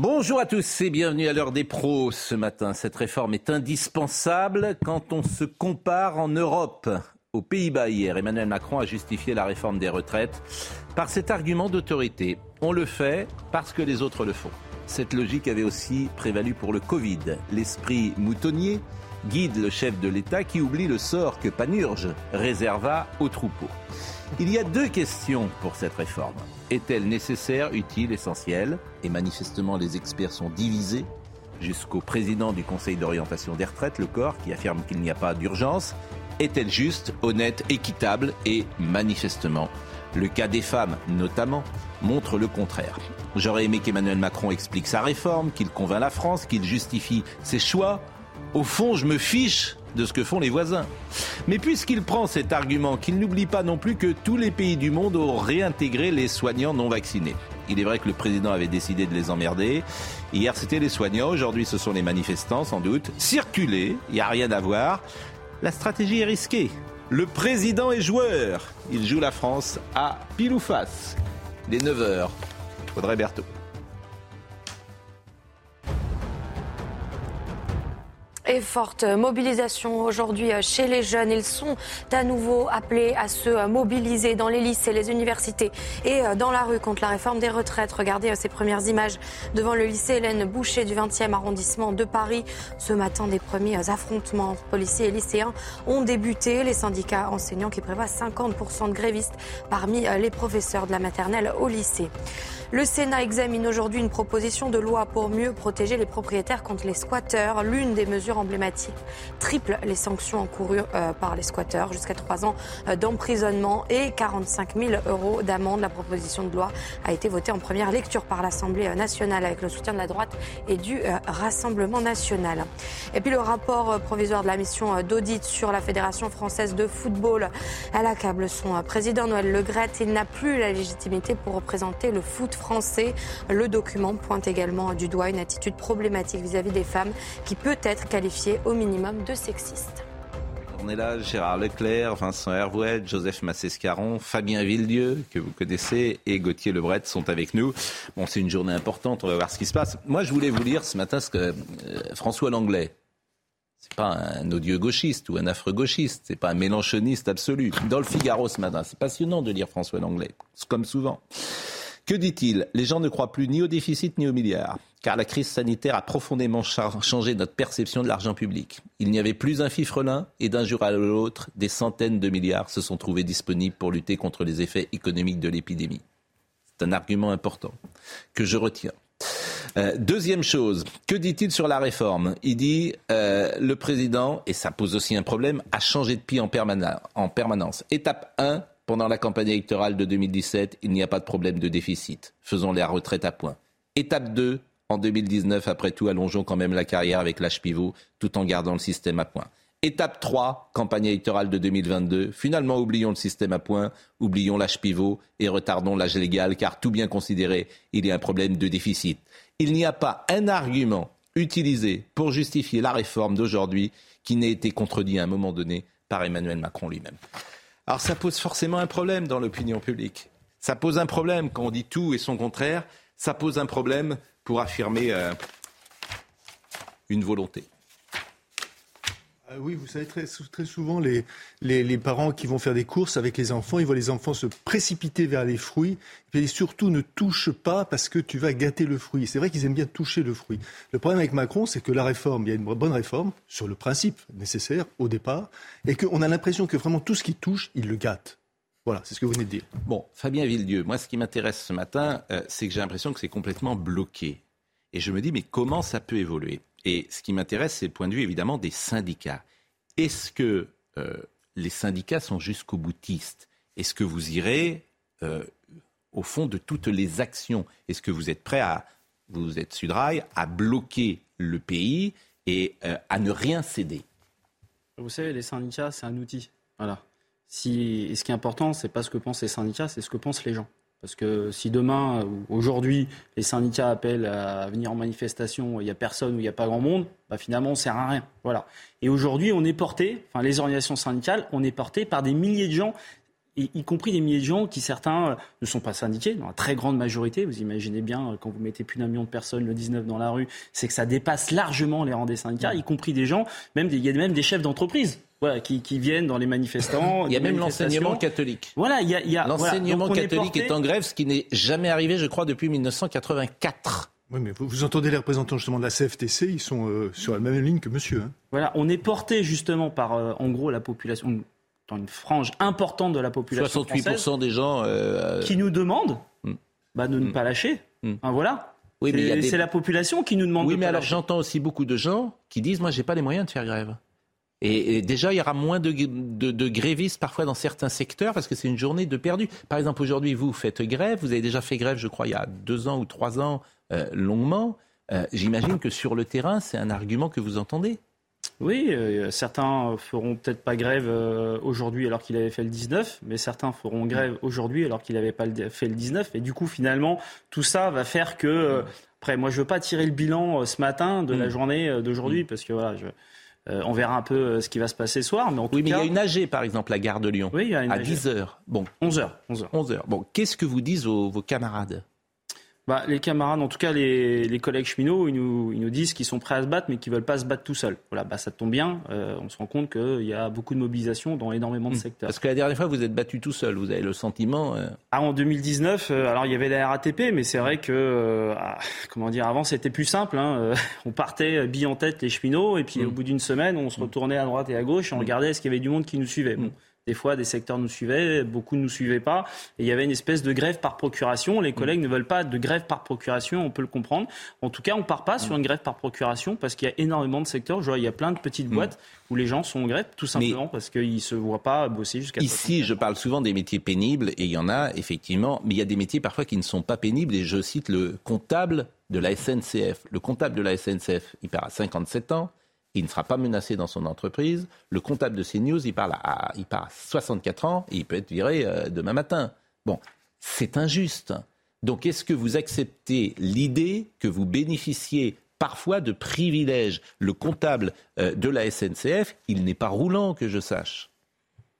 Bonjour à tous et bienvenue à l'heure des pros ce matin. Cette réforme est indispensable quand on se compare en Europe. Aux Pays-Bas hier, Emmanuel Macron a justifié la réforme des retraites par cet argument d'autorité. On le fait parce que les autres le font. Cette logique avait aussi prévalu pour le Covid. L'esprit moutonnier guide le chef de l'État qui oublie le sort que Panurge réserva aux troupeaux. Il y a deux questions pour cette réforme. Est-elle nécessaire, utile, essentielle? Et manifestement, les experts sont divisés jusqu'au président du Conseil d'orientation des retraites, le corps, qui affirme qu'il n'y a pas d'urgence. Est-elle juste, honnête, équitable? Et manifestement, le cas des femmes, notamment, montre le contraire. J'aurais aimé qu'Emmanuel Macron explique sa réforme, qu'il convainc la France, qu'il justifie ses choix. Au fond, je me fiche de ce que font les voisins. Mais puisqu'il prend cet argument, qu'il n'oublie pas non plus que tous les pays du monde ont réintégré les soignants non vaccinés. Il est vrai que le président avait décidé de les emmerder. Hier, c'était les soignants. Aujourd'hui, ce sont les manifestants, sans doute. Circuler, il n'y a rien à voir. La stratégie est risquée. Le président est joueur. Il joue la France à pile ou face. Il est 9h. Audrey Berthaud. Et forte mobilisation aujourd'hui chez les jeunes. Ils sont à nouveau appelés à se mobiliser dans les lycées, les universités et dans la rue contre la réforme des retraites. Regardez ces premières images devant le lycée Hélène Boucher du 20e arrondissement de Paris. Ce matin, des premiers affrontements policiers et lycéens ont débuté. Les syndicats enseignants qui prévoient 50% de grévistes parmi les professeurs de la maternelle au lycée. Le Sénat examine aujourd'hui une proposition de loi pour mieux protéger les propriétaires contre les squatteurs. L'une des mesures emblématiques triple les sanctions encourues euh, par les squatteurs, jusqu'à trois ans euh, d'emprisonnement et 45 000 euros d'amende. La proposition de loi a été votée en première lecture par l'Assemblée nationale avec le soutien de la droite et du euh, Rassemblement national. Et puis le rapport provisoire de la mission d'audit sur la Fédération française de football, elle accable son président Noël Legrette. Il n'a plus la légitimité pour représenter le foot français. Le document pointe également du doigt une attitude problématique vis-à-vis des femmes qui peut être qualifiée au minimum de sexiste. On est là, Gérard Leclerc, Vincent Hervouet, Joseph Massescaron, Fabien Villedieu, que vous connaissez, et Gauthier Lebret sont avec nous. Bon, c'est une journée importante, on va voir ce qui se passe. Moi, je voulais vous lire ce matin ce que euh, François Langlais, c'est pas un odieux gauchiste ou un affreux gauchiste, c'est pas un mélanchoniste absolu. Dans le Figaro ce matin, c'est passionnant de lire François Langlais, comme souvent. Que dit-il? Les gens ne croient plus ni au déficit ni au milliard, car la crise sanitaire a profondément changé notre perception de l'argent public. Il n'y avait plus un fifrelin et d'un jour à l'autre, des centaines de milliards se sont trouvés disponibles pour lutter contre les effets économiques de l'épidémie. C'est un argument important que je retiens. Euh, deuxième chose, que dit-il sur la réforme? Il dit euh, le président, et ça pose aussi un problème, a changé de pied en, en permanence. Étape 1, pendant la campagne électorale de 2017, il n'y a pas de problème de déficit. Faisons la retraite à point. Étape 2, en 2019, après tout, allongeons quand même la carrière avec l'âge pivot, tout en gardant le système à point. Étape 3, campagne électorale de 2022. Finalement, oublions le système à point, oublions l'âge pivot et retardons l'âge légal, car tout bien considéré, il y a un problème de déficit. Il n'y a pas un argument utilisé pour justifier la réforme d'aujourd'hui qui n'ait été contredit à un moment donné par Emmanuel Macron lui-même. Alors ça pose forcément un problème dans l'opinion publique. Ça pose un problème quand on dit tout et son contraire. Ça pose un problème pour affirmer euh, une volonté. Ah oui, vous savez, très, très souvent, les, les, parents qui vont faire des courses avec les enfants, ils voient les enfants se précipiter vers les fruits. Et surtout, ne touche pas parce que tu vas gâter le fruit. C'est vrai qu'ils aiment bien toucher le fruit. Le problème avec Macron, c'est que la réforme, il y a une bonne réforme, sur le principe nécessaire au départ, et qu'on a l'impression que vraiment tout ce qui touche, il le gâte. Voilà, c'est ce que vous venez de dire. Bon, Fabien Villedieu, moi, ce qui m'intéresse ce matin, euh, c'est que j'ai l'impression que c'est complètement bloqué. Et je me dis, mais comment ça peut évoluer? Et ce qui m'intéresse, c'est le point de vue évidemment des syndicats. Est-ce que euh, les syndicats sont jusqu'au boutiste Est-ce que vous irez euh, au fond de toutes les actions? Est-ce que vous êtes prêt à, vous êtes Sudrail, à bloquer le pays et euh, à ne rien céder? Vous savez, les syndicats, c'est un outil. Voilà. Si, ce qui est important, c'est pas ce que pensent les syndicats, c'est ce que pensent les gens. Parce que si demain, ou aujourd'hui, les syndicats appellent à venir en manifestation, il n'y a personne ou il n'y a pas grand monde, bah finalement, on ne sert à rien. Voilà. Et aujourd'hui, on est porté, enfin les organisations syndicales, on est porté par des milliers de gens. y compris des milliers de gens qui, certains, ne sont pas syndiqués, dans la très grande majorité. Vous imaginez bien, quand vous mettez plus d'un million de personnes le 19 dans la rue, c'est que ça dépasse largement les rangs des syndicats, y compris des gens, même il y a même des chefs d'entreprise voilà, qui, viennent dans les manifestants. Il y a même l'enseignement catholique. Voilà, il y a, l'enseignement catholique est, en grève, ce qui n'est jamais arrivé, je crois, depuis 1984. Oui, mais vous, entendez les représentants justement de la CFTC, ils sont euh, sur la même ligne que monsieur. Hein. Voilà, on est porté justement par, euh, en gros, la population, dans une frange importante de la population 68% des gens euh, qui nous demandent hmm. bah, de ne hmm. pas lâcher. Hmm. voilà. Oui, c'est la population qui nous demande. Oui, mais alors j'entends aussi beaucoup de gens qui disent moi j'ai pas les moyens de faire grève. Et, déjà, il y aura moins de, de, grévistes parfois dans certains secteurs parce que c'est une journée de perdu. Par exemple, aujourd'hui, vous faites grève. Vous avez déjà fait grève, je crois, il y a deux ans ou trois ans, euh, longuement. Euh, j'imagine que sur le terrain, c'est un argument que vous entendez. Oui, euh, certains feront peut-être pas grève aujourd'hui alors qu'il avait fait le 19, mais certains feront grève aujourd'hui alors qu'il n'avait pas fait le 19. Et du coup, finalement, tout ça va faire que. après, moi, je veux pas tirer le bilan ce matin de la mm. journée d'aujourd'hui mm. parce que voilà, je, euh, on verra un peu euh, ce qui va se passer ce soir. Mais oui, mais il y a une AG, par exemple, la gare de Lyon. Oui, il y a une À 10 h Bon. 11 h 11 h 11 h Bon, qu'est-ce que vous disent vos camarades? Bah, les camarades, en tout cas les, collègues cheminots, ils nous, ils nous disent qu'ils sont prêts à se battre, mais qu'ils veulent pas se battre tout seuls. Voilà, bah, ça tombe bien. Euh, on se rend compte qu'il y a beaucoup de mobilisation dans énormément de hmm. secteurs. Parce que la dernière fois, vous êtes battu tout seul. Vous avez le sentiment. Euh, ah, en 2019, euh, alors il y avait la RATP, mais c'est vrai que, ah, comment dire, avant c'était plus simple. Hein, on partait bille en tête les cheminots, et puis au hmm. bout d'une semaine, on se retournait à droite et à gauche, et on hmm. regardait est-ce qu'il y avait du monde qui nous suivait. Bon. Des fois, des secteurs nous suivaient, beaucoup ne nous suivaient pas. Et il y avait une espèce de grève par procuration. Les collègues ne veulent pas de grève par procuration, on peut le comprendre. En tout cas, on ne part pas sur une grève par procuration parce qu'il y a énormément de secteurs. Il y a plein de petites boîtes où les gens sont en grève tout simplement parce qu'ils ne se voient pas bosser jusqu'à Ici, je parle souvent des métiers pénibles et il y en a effectivement, mais il y a des métiers parfois qui ne sont pas pénibles et je cite le comptable de la SNCF. Le comptable de la SNCF, il part à 57 ans il ne sera pas menacé dans son entreprise. Le comptable de CNews, il, parle à, il part à 64 ans et il peut être viré euh, demain matin. Bon, c'est injuste. Donc est-ce que vous acceptez l'idée que vous bénéficiez parfois de privilèges? Le comptable euh, de la SNCF, il n'est pas roulant, que je sache.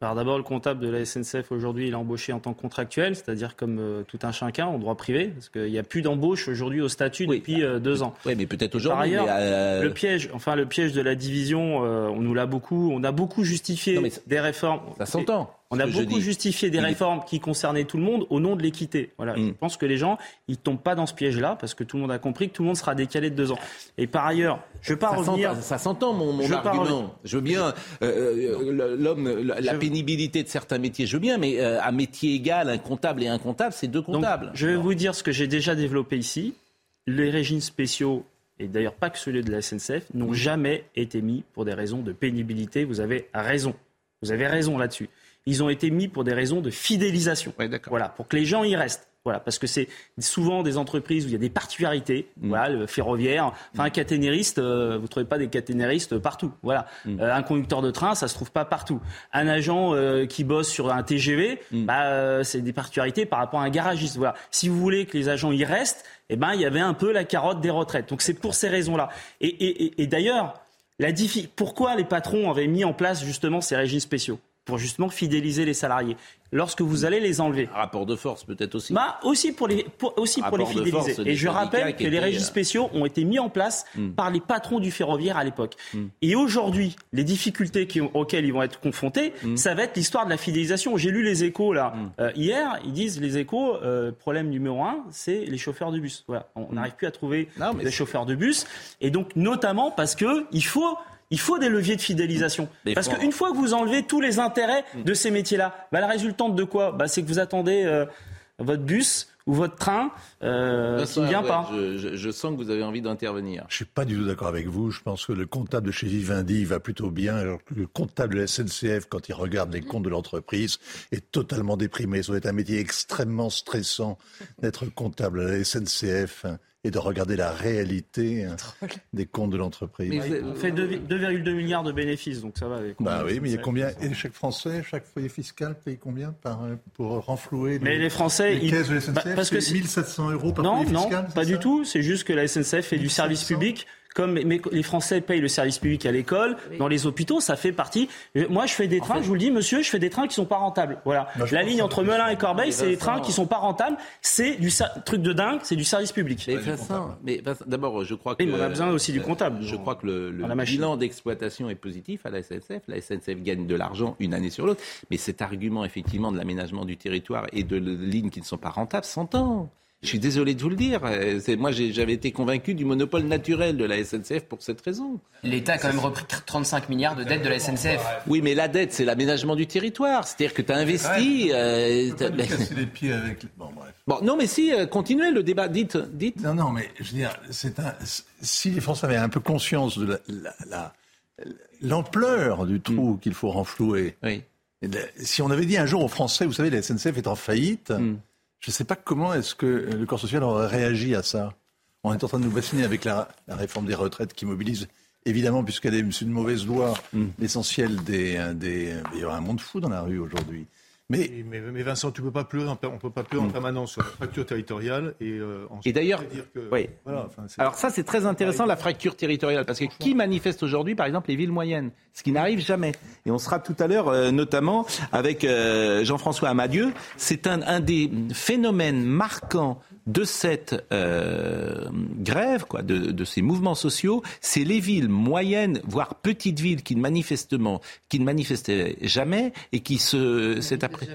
Alors d'abord, le comptable de la SNCF aujourd'hui, il est embauché en tant que contractuel, c'est-à-dire comme euh, tout un chacun en droit privé, parce qu'il n'y a plus d'embauche aujourd'hui au statut depuis euh, deux ans. Oui, mais peut-être aujourd'hui. Par ailleurs, euh, le piège, enfin le piège de la division, on nous l'a beaucoup, on a beaucoup justifié des réformes. Ça s'entend. On a beaucoup justifié des réformes qui concernaient tout le monde au nom de l'équité. Voilà, Je mm. pense que les gens, ils tombent pas dans ce piège-là parce que tout le monde a compris que tout le monde sera décalé de deux ans. Et par ailleurs, je veux pas revenir. Ça s'entend mon, mon argument. Je veux bien euh, euh, l'homme, la, pénibilité de certains métiers, je veux bien, mais euh, un métier égal, un comptable et un comptable, c'est deux comptables. je vais vous dire ce que j'ai déjà développé ici. Les régimes spéciaux et d'ailleurs pas que ceux de la SNCF, n'ont mm. jamais été mis pour des raisons de pénibilité. Vous avez raison. Vous avez raison là-dessus ils ont été mis pour des raisons de fidélisation. voilà, pour que les gens y restent. Voilà, parce que c'est souvent des entreprises où il y a des particularités. Mm. Voilà, le ferroviaire, enfin un caténériste, euh, vous trouvez pas des caténéristes partout. Voilà, mm. euh, un conducteur de train, ça se trouve pas partout. Un agent euh, qui bosse sur un TGV, mm. bah, c'est des particularités par rapport à un garagiste. Voilà, si vous voulez que les agents y restent, eh ben il y avait un peu la carotte des retraites. Donc c'est pour ces raisons-là. Et, et, et d'ailleurs, la pourquoi les patrons avaient mis en place justement ces régimes spéciaux? Pour justement fidéliser les salariés. Lorsque vous allez les enlever. Un rapport de force peut-être aussi. Bah, aussi pour les, aussi pour les fidéliser. Et je rappelle que les régimes euh, spéciaux ont été mis en place hmm. par les patrons du ferroviaire à l'époque. Hmm. Et aujourd'hui, les difficultés auxquelles ils vont être confrontés, hmm. ça va être l'histoire de la fidélisation. J'ai lu les échos là euh, hier, ils disent les échos, euh, problème numéro un, c'est les chauffeurs de bus. Voilà. On n'arrive plus à trouver des chauffeurs de bus. Et donc notamment parce que il faut il faut des leviers de fidélisation. Parce qu'une fois que vous enlevez tous les intérêts mm. de ces métiers-là, bah, la résultante de quoi? Bah, C'est que vous attendez euh, votre bus ou votre train euh, qui ne vient pas. Je, sens que vous avez envie d'intervenir. Je suis pas du tout d'accord avec vous. Je pense que le comptable de chez Vivendi va plutôt bien, alors que le comptable de la SNCF, quand il regarde les comptes de l'entreprise, est totalement déprimé. Ça doit être un métier extrêmement stressant d'être comptable à la SNCF et de regarder la réalité hein, des comptes de l'entreprise. On fait 2,2 milliards de bénéfices, donc ça va. Bah oui, mais il y a combien Et chaque Français, chaque foyer fiscal paye combien par, euh, pour renflouer les, mais les Français, les caisses de la SNCF bah, parce que 1700 euros par non, foyer fiscal Non, pas du tout. C'est juste que la SNCF fait du service public comme mais les Français payent le service public à l'école, dans les hôpitaux, ça fait partie. Moi, je fais des trains, je vous le dis, monsieur, je fais des trains qui sont pas rentables. Voilà. la ligne entre Melun et Corbeil, c'est des trains qui sont pas rentables. C'est du truc de dingue, c'est du service public. Mais, mais d'abord, je crois que. on a besoin aussi du comptable. Je crois que le, le bilan d'exploitation est positif à la SNCF. La SNCF gagne de l'argent une année sur l'autre. Mais cet argument, effectivement, de l'aménagement du territoire et de lignes qui ne sont pas rentables s'entend. Je suis désolé de vous le dire. Euh, moi, j'avais été convaincu du monopole naturel de la SNCF pour cette raison. L'État a quand même repris 35 milliards de dettes de la SNCF. Oui, mais la dette, c'est l'aménagement du territoire. C'est-à-dire que tu as investi. Euh, les pieds avec. Bon, bref. Bon, non, mais si, euh, continuez le débat. Dites, dites. Non, non, mais je veux dire, c'est un. Si les Français avaient un peu conscience de la, l'ampleur du trou mm. qu'il faut renflouer. Oui. Si on avait dit un jour aux Français, vous savez, la SNCF est en faillite. Mm. Je ne sais pas comment est-ce que le corps social aurait réagi à ça. On est en train de nous bassiner avec la, réforme des retraites qui mobilise, évidemment, puisqu'elle est une mauvaise loi, mm. l'essentiel des, des... Il y aura un monde fou dans la rue aujourd'hui. Mais... mais, Vincent, tu peux pas pleurer, on ne peut pas pleurer en mm. permanence sur la fracture territoriale. Et, euh, et d'ailleurs, oui. alors ça c'est très intéressant la fracture territoriale, parce que qui manifeste aujourd'hui, par exemple, les villes moyennes, ce qui n'arrive jamais. Et on sera tout à l'heure, euh, notamment avec euh, Jean-François Amadieu, c'est un, un des phénomènes marquants de cette euh, grève, quoi, de, ces mouvements sociaux, c'est les villes moyennes, voire petites villes qui manifestement, qui ne manifestaient jamais et qui se, c'est après.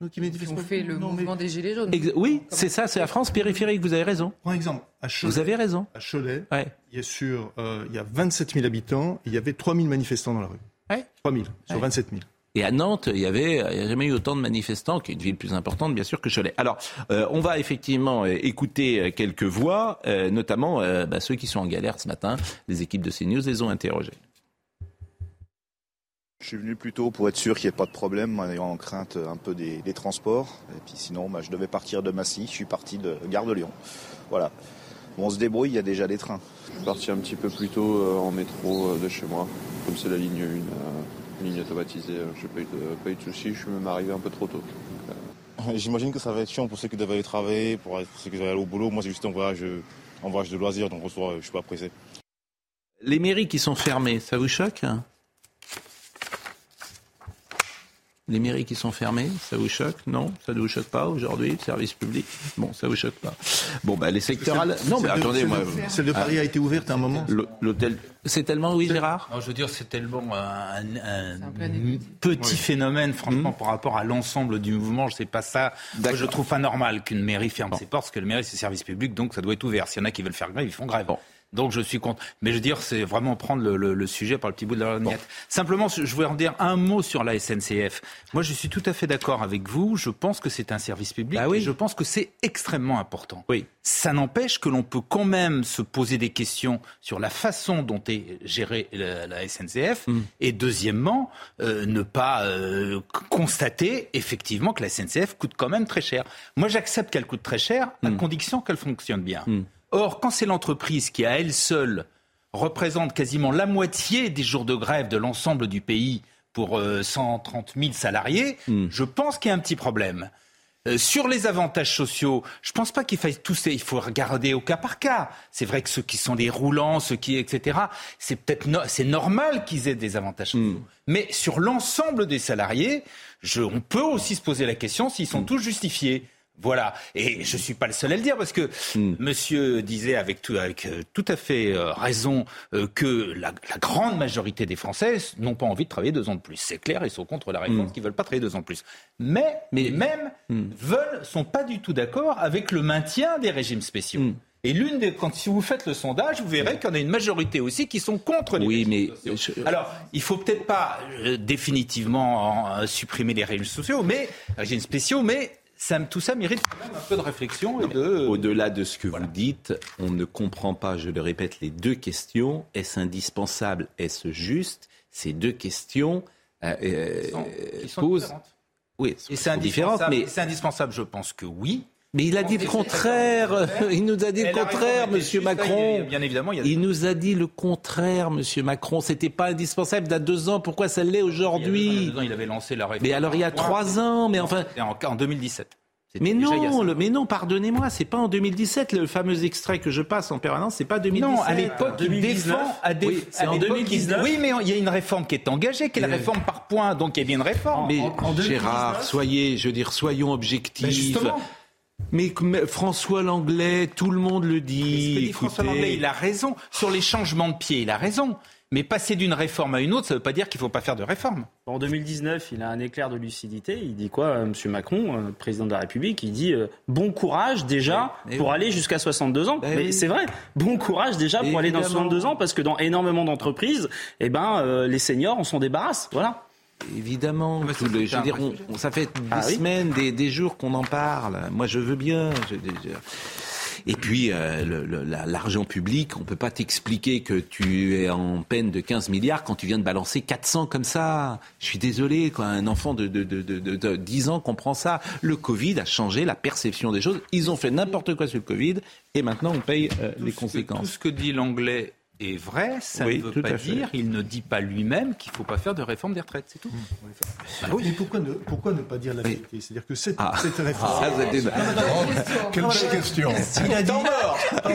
Donc, qui ont fait le mouvement des Gilets jaunes. oui, c'est ça, c'est la France périphérique, vous avez raison. Par exemple, à Cholet, vous avez raison. À Cholet, il, y a sur, euh, il y a 27 000 habitants, il y avait 3 000 manifestants dans la rue. Ouais. 3 000 sur 27 000. Et à Nantes, il y avait, il n'y a jamais eu autant de manifestants, qui est une ville plus importante, bien sûr, que Cholet. Alors, euh, on va effectivement euh, écouter euh, quelques voix, notamment bah, ceux qui sont en galère ce matin. Les équipes de CNews les ont interrogés. Je suis venu plus tôt pour être sûr qu'il n'y ait pas de problème, en ayant en crainte un peu des, transports. Et puis sinon, bah, je devais partir de Massy. Je suis parti de Gare de Lyon. Voilà. on se débrouille, il y a déjà des trains. Je suis parti un petit peu plus tôt en métro de chez moi, comme c'est la ligne 1 ligne automatisée, euh, j'ai pas eu de, pas eu de soucis, je suis même arrivé un peu trop tôt. Euh. J'imagine que ça va être chiant pour ceux qui doivent aller travailler, pour ceux qui doivent aller au boulot. Moi, c'est juste un voyage, en voyage de loisirs, donc je suis pas pressé. Les mairies qui sont fermées, ça vous choque Les mairies qui sont fermées, ça vous choque? Non, ça ne vous choque pas aujourd'hui, le service public? Bon, ça vous choque pas. Bon, bah, les secteurs. Non, mais attendez, moi. Celle de Paris a été ouverte à un moment L'hôtel. C'est tellement, oui, Gérard? Je veux dire, c'est tellement un, petit phénomène, franchement, mmh. par rapport à l'ensemble du mouvement. Je sais pas ça. je trouve pas normal qu'une mairie ferme ses portes, parce que le mairie, c'est service public, donc ça doit être ouvert. S'il y en a qui veulent faire grève, ils font grève. Donc je suis contre. Mais je veux dire, c'est vraiment prendre le, sujet par le petit bout de la lorgnette. Simplement, je voulais en dire un mot sur la SNCF. Moi, je suis tout à fait d'accord avec vous. Je pense que c'est un service public. Bah oui. Et je pense que c'est extrêmement important. Oui. Ça n'empêche que l'on peut quand même se poser des questions sur la façon dont est gérée la, SNCF. Mm. Et deuxièmement, euh, ne pas euh, constater effectivement que la SNCF coûte quand même très cher. Moi, j'accepte qu'elle coûte très cher à mm. condition qu'elle fonctionne bien. Mm. Or, quand c'est l'entreprise qui, à elle seule, représente quasiment la moitié des jours de grève de l'ensemble du pays pour 130 euh, 000 salariés, hmm. je pense qu'il y a un petit problème. Euh, sur les avantages sociaux, je ne pense pas qu'il faille tous. Il faut regarder au cas par cas. C'est vrai que ceux qui sont des roulants, ceux qui, etc. C'est peut-être c'est normal qu'ils aient des avantages hmm. sociaux. Mais sur l'ensemble des salariés, on peut aussi se poser la question s'ils sont hmm. tous justifiés. Voilà. Et je ne suis pas le seul à le dire parce que hmm. monsieur disait avec tout, avec euh, tout à fait euh, raison euh, que la, grande majorité des Français n'ont pas envie de travailler deux ans de plus. C'est clair, ils sont contre la réforme, qui hmm. veulent pas travailler deux ans de plus. Mais, mais même, hmm. veulent, sont pas du tout d'accord avec le maintien des régimes spéciaux. Et l'une des, quand si vous faites le sondage, vous verrez qu'il y en a une majorité aussi qui sont contre les oui, mais Alors, il faut peut-être pas définitivement supprimer les régimes sociaux, mais régimes spéciaux, mais tout ça mérite quand même un peu de réflexion. Au-delà de ce que vous dites, on ne comprend pas, je le répète, les deux questions. Est-ce indispensable? Est-ce juste? Ces deux questions euh, euh posent. Oui, c'est indispensable, mais c'est indispensable, je pense que oui. Mais il a dit le contraire. Il nous a dit le contraire, Monsieur Macron. Bien évidemment, il, nous a dit le contraire, Monsieur Macron. C'était pas indispensable. Il y a deux ans, pourquoi ça l'est aujourd'hui? Il, il avait lancé la réforme. Mais alors il y a trois ans, mais enfin. En, en 2017. Mais non, le, mais non, pardonnez-moi, c'est pas en 2017 le fameux extrait que je passe en permanence, c'est pas 2017. Non, à l'époque, il défend à oui, c'est en 2019. Oui, mais il y a une réforme qui est engagée, qui est la réforme par points, donc il y a bien une réforme. Mais Gérard, soyez, je veux dire, soyons objectifs. Mais, François Langlais, tout le monde le dit. François Langlais, il a raison. Sur les changements de pied, il a raison. Mais passer d'une réforme à une autre, ça ne veut pas dire qu'il ne faut pas faire de réforme. En 2019, il a un éclair de lucidité. Il dit quoi, euh, M. Macron, euh, président de la République? Il dit euh, bon courage déjà pour aller jusqu'à 62 ans. mais c'est vrai, bon courage déjà pour aller dans 62 ans, parce que dans énormément d'entreprises, eh ben, les seniors, on s'en débarrasse. Voilà. Évidemment, je veux dire, ça fait des ah semaines, des, jours qu'on en parle. Moi, je veux bien. Je, et puis, euh, l'argent public, on peut pas t'expliquer que tu es en peine de 15 milliards quand tu viens de balancer 400 comme ça. Je suis désolé, quoi. Un enfant de, de, de, de 10 ans comprend ça. Le Covid a changé la perception des choses. Ils ont fait n'importe quoi sur le Covid et maintenant on paye euh, les conséquences. tout ce que dit l'anglais est vrai, ça ne veut pas dire, il ne dit pas lui-même qu'il ne faut pas faire de réforme des retraites, c'est tout. Ah oui, mais pourquoi ne, pourquoi ne pas dire la vérité? C'est-à-dire que cette, ah. cette réforme... Ah, Quelle question. Il a dit...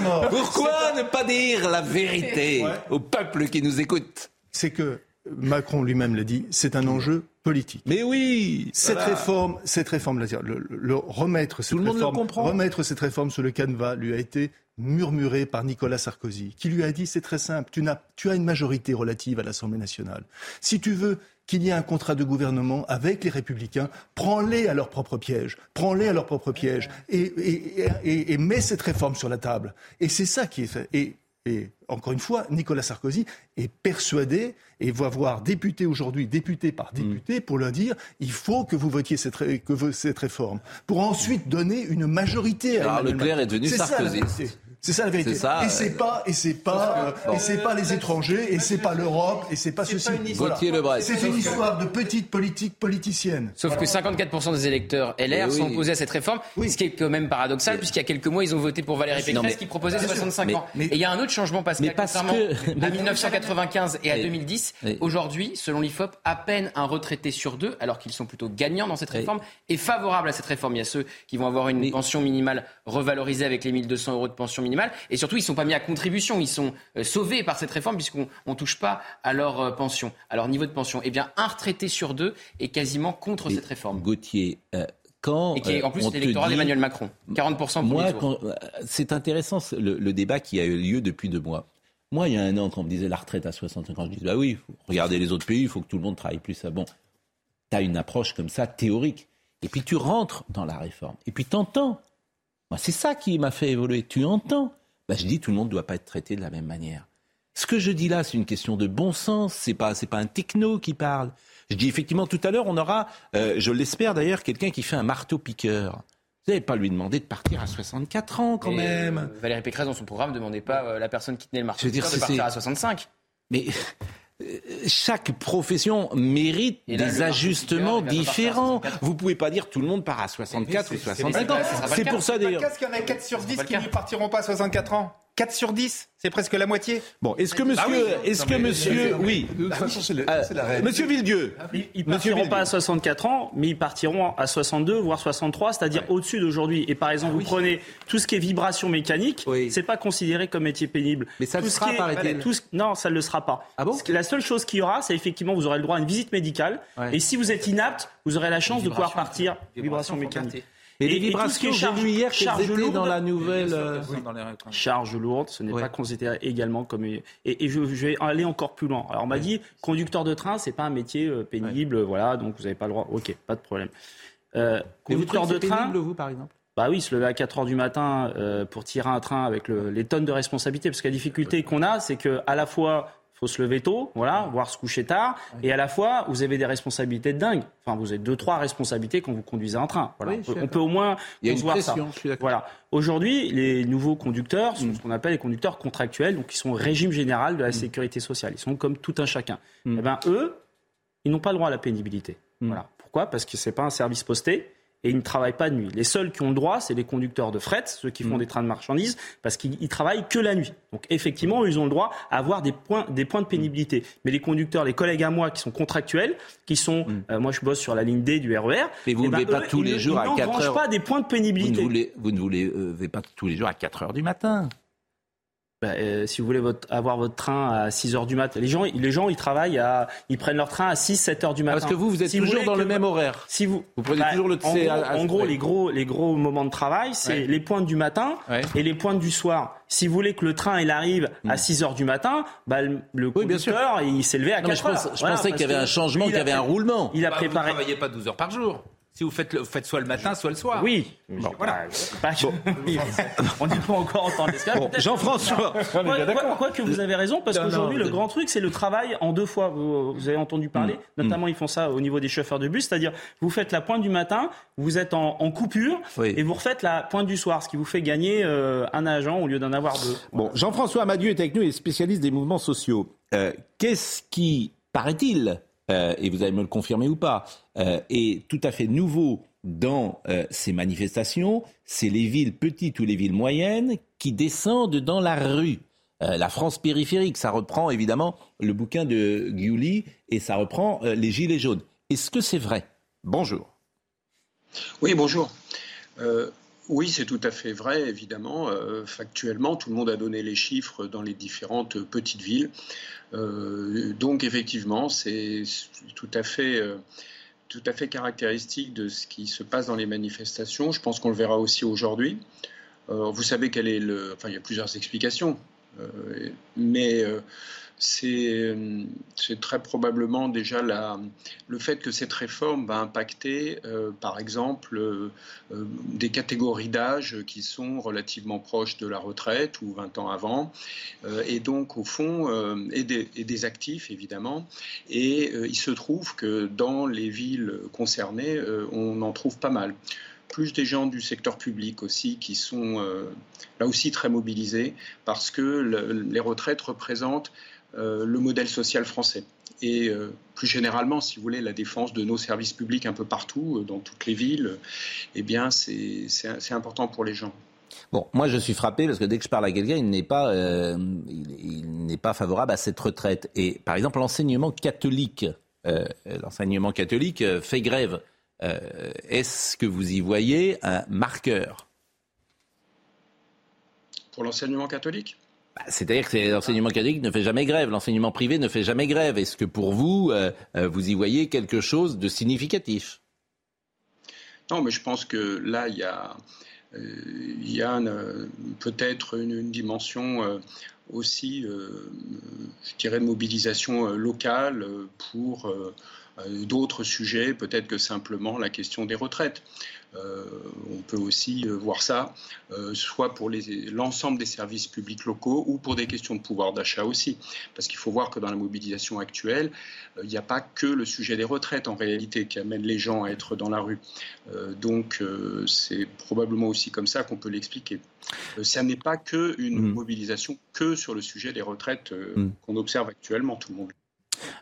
mort. Pourquoi ne pas dire la vérité au peuple qui nous écoute? C'est que Macron lui-même l'a dit, c'est un enjeu politique. Mais oui, cette réforme, cette réforme, le, le, remettre cette réforme, remettre cette réforme sur le canevas lui a été murmuré par Nicolas Sarkozy, qui lui a dit c'est très simple, tu as, tu as une majorité relative à l'Assemblée nationale. Si tu veux qu'il y ait un contrat de gouvernement avec les Républicains, prends-les à leur propre piège, prends-les à leur propre piège et, et, mets cette réforme sur la table. Et c'est ça qui est fait. Et et encore une fois, Nicolas Sarkozy est persuadé et va voir député aujourd'hui, député par député, pour leur dire il faut que vous votiez cette, que cette réforme, pour ensuite donner une majorité à Alors Leclerc est devenu Sarkozy. C'est ça la vérité. et c'est pas et c'est pas et c'est pas les étrangers et c'est pas l'Europe et c'est pas ceci. C'est une histoire de petite politique politicienne. Sauf que 54% des électeurs LR sont opposés à cette réforme, ce qui est quand même paradoxal puisqu'il y a quelques mois ils ont voté pour Valérie Pécresse qui proposait 65 ans. et il y a un autre changement parce contrairement à 1995 et à 2010, aujourd'hui, selon l'IFOP, à peine un retraité sur deux, alors qu'ils sont plutôt gagnants dans cette réforme, est favorable à cette réforme. Il y a ceux qui vont avoir une pension minimale revalorisée avec les 1200 euros de pension minimale et surtout, ils ne sont pas mis à contribution. Ils sont euh, sauvés par cette réforme puisqu'on ne touche pas à leur euh, pension, à leur niveau de pension. Eh bien, un retraité sur deux est quasiment contre cette réforme. Gauthier, euh, quand, et qui est en plus l'électorat d'Emmanuel Macron. 40% pour moi, c'est intéressant le, débat qui a eu lieu depuis deux mois. Moi, il y a un an, quand on me disait la retraite à 65 ans, je disais, bah oui, regardez les autres pays, il faut que tout le monde travaille plus. Bon, tu as une approche comme ça, théorique. Et puis tu rentres dans la réforme. Et puis tu entends c'est ça qui m'a fait évoluer. Tu entends? Bah, Je dis tout le monde ne doit pas être traité de la même manière. Ce que je dis là, c'est une question de bon sens. C'est pas, c'est pas un techno qui parle. Je dis effectivement tout à l'heure, on aura, euh, je l'espère d'ailleurs, quelqu'un qui fait un marteau piqueur. Vous n'allez pas lui demander de partir à 64 ans quand même. Euh, Valérie Pécresse dans son programme ne demandait pas euh, la personne qui tenait le marteau piqueur de partir à 65. Mais chaque profession mérite des ajustements différents. Vous pouvez pas dire tout le monde part à 64 ou 65 ans. C'est pour ça d'ailleurs. Qu'est-ce qu'il y en a 4 sur 10 qui ne partiront pas à 64 ans 4 sur 10, c'est presque la moitié. Bon, est-ce que bah monsieur, est-ce que monsieur, oui, euh, monsieur Villedieu, ils, ne partiront pas à 64 ans, mais ils partiront à 62 voire 63, c'est-à-dire au-dessus d'aujourd'hui. Et par exemple, vous prenez tout ce qui est vibration mécanique, c'est pas considéré comme métier pénible. Mais ça le sera, paraît-il. Non, ça ne le sera pas. Ah bon La seule chose qu'il y aura, c'est effectivement vous aurez le droit à une visite médicale. Et si vous êtes inapte, vous aurez la chance de pouvoir partir. Vibration mécanique. Mais les vibrations, j'ai vu hier qu'elles étaient dans la nouvelle... Euh, charge lourde, ce n'est pas considéré également comme... Et, et je, vais aller encore plus loin. Alors on m'a dit, conducteur de train, c'est pas un métier euh, pénible, voilà, donc vous n'avez pas le droit. Ok, pas de problème. Euh, conducteur de train... Pénible, vous, par exemple? Bah oui, se lever à 4 heures du matin euh, pour tirer un train avec le, les tonnes de responsabilités. Parce que la difficulté qu'on a, c'est que à la fois faut se lever tôt, voilà, voire se coucher tard. Et à la fois, vous avez des responsabilités de dingue. Enfin, vous avez deux, trois responsabilités quand vous conduisez un train. Voilà. on, peut, au moins Il y a une pression, ça. Je suis voilà. Aujourd'hui, les nouveaux conducteurs sont mm. ce qu'on appelle les conducteurs contractuels, donc ils sont au régime général de la mm. sécurité sociale. Ils sont comme tout un chacun. Mm. Eh ben, eux, ils n'ont pas le droit à la pénibilité. Voilà. Pourquoi? Parce que c'est pas un service posté et ils ne travaillent pas de nuit. Les seuls qui ont le droit, c'est les conducteurs de fret, ceux qui font mm. des trains de marchandises, parce qu'ils travaillent que la nuit. Donc effectivement, ils ont le droit à avoir des points, des points de pénibilité. Mais les conducteurs, les collègues à moi qui sont contractuels, qui sont, mm. euh, moi je bosse sur la ligne D du RER. Mais vous ne ben, pas tous les jours à 4 heures. pas des points de pénibilité. Vous ne voulez, vous ne voulez euh, pas tous les jours à 4 heures du matin. Bah, euh, si vous voulez votre, avoir votre train à 6 heures du matin, les gens, les gens ils travaillent à, ils prennent leur train à 6, 7 heures du matin. Parce que vous, vous êtes toujours dans le même horaire. Si vous, vous prenez bah, toujours le en, gros, en gros, les gros, les gros moments de travail, c'est les pointes du matin et les pointes du soir. Si vous voulez que le train il arrive à 6 hmm. heures du matin, bah, le, conducteur il s'est levé à 4 heures. Je, pensais qu'il y avait un changement, qu'il y avait un roulement. Il a préparé. Vous ne travaillez pas 12 heures par jour. Si vous faites, le, faites soit le matin, soit le soir. Oui. voilà. Bah, on n'est pas encore en temps d'escalade. Jean-François. Quoi, que vous avez raison, parce qu'aujourd'hui, le grand truc, c'est le travail en deux fois. Vous, avez entendu parler. Mm. Notamment, ils font ça au niveau des chauffeurs de bus. C'est-à-dire, vous faites la pointe du matin, vous êtes en, coupure, et vous refaites la pointe du soir, ce qui vous fait gagner euh, un agent au lieu d'en avoir deux. Bon, Jean-François Amadieu est avec nous et spécialiste des mouvements sociaux. Euh, qu'est-ce qui, paraît-il, euh, et vous allez me le confirmer ou pas, euh, est tout à fait nouveau dans euh, ces manifestations, c'est les villes petites ou les villes moyennes qui descendent dans la rue. la France périphérique, ça reprend évidemment le bouquin de Giuli et ça reprend les Gilets jaunes. Est-ce que c'est vrai? Bonjour. Oui, bonjour. Oui, c'est tout à fait vrai, évidemment. Euh, factuellement, tout le monde a donné les chiffres dans les différentes petites villes. Euh, donc, effectivement, c'est tout à fait. Euh, tout à fait caractéristique de ce qui se passe dans les manifestations. Je pense qu'on le verra aussi aujourd'hui. vous savez quel est le. Enfin, il y a plusieurs explications. Mais c'est très probablement déjà le fait que cette réforme va impacter, euh, par exemple, euh, euh, des catégories d'âge qui sont relativement proches de la retraite ou 20 ans avant, et donc au fond, et, des, actifs évidemment. Et il se trouve que dans les villes concernées, on en trouve pas mal plus des gens du secteur public aussi qui sont là aussi très mobilisés parce que les retraites représentent euh, le modèle social français. Et euh, plus généralement, si vous voulez, la défense de nos services publics un peu partout, euh, dans toutes les villes, eh bien, c'est important pour les gens. Bon, moi je suis frappé parce que dès que je parle à quelqu'un, il n'est pas, il, pas favorable à cette retraite. Et par exemple, l'enseignement catholique, l'enseignement catholique fait grève. Est-ce que vous y voyez un marqueur Pour l'enseignement catholique? Bah, c'est-à-dire que l'enseignement catholique ne fait jamais grève, l'enseignement privé ne fait jamais grève. Est-ce que pour vous, euh, euh, vous y voyez quelque chose de significatif? Non, mais je pense que là, il y a, euh, peut-être une, dimension aussi, je dirais, de mobilisation locale pour d'autres sujets, peut-être que simplement la question des retraites. Euh, on peut aussi euh, voir ça, euh, soit pour l'ensemble des services publics locaux ou pour des questions de pouvoir d'achat aussi. Parce qu'il faut voir que dans la mobilisation actuelle, il n'y a pas que le sujet des retraites en réalité qui amène les gens à être dans la rue. donc c'est probablement aussi comme ça qu'on peut l'expliquer. ça n'est pas que une mmh. mobilisation que sur le sujet des retraites mmh. qu'on observe actuellement, tout le monde.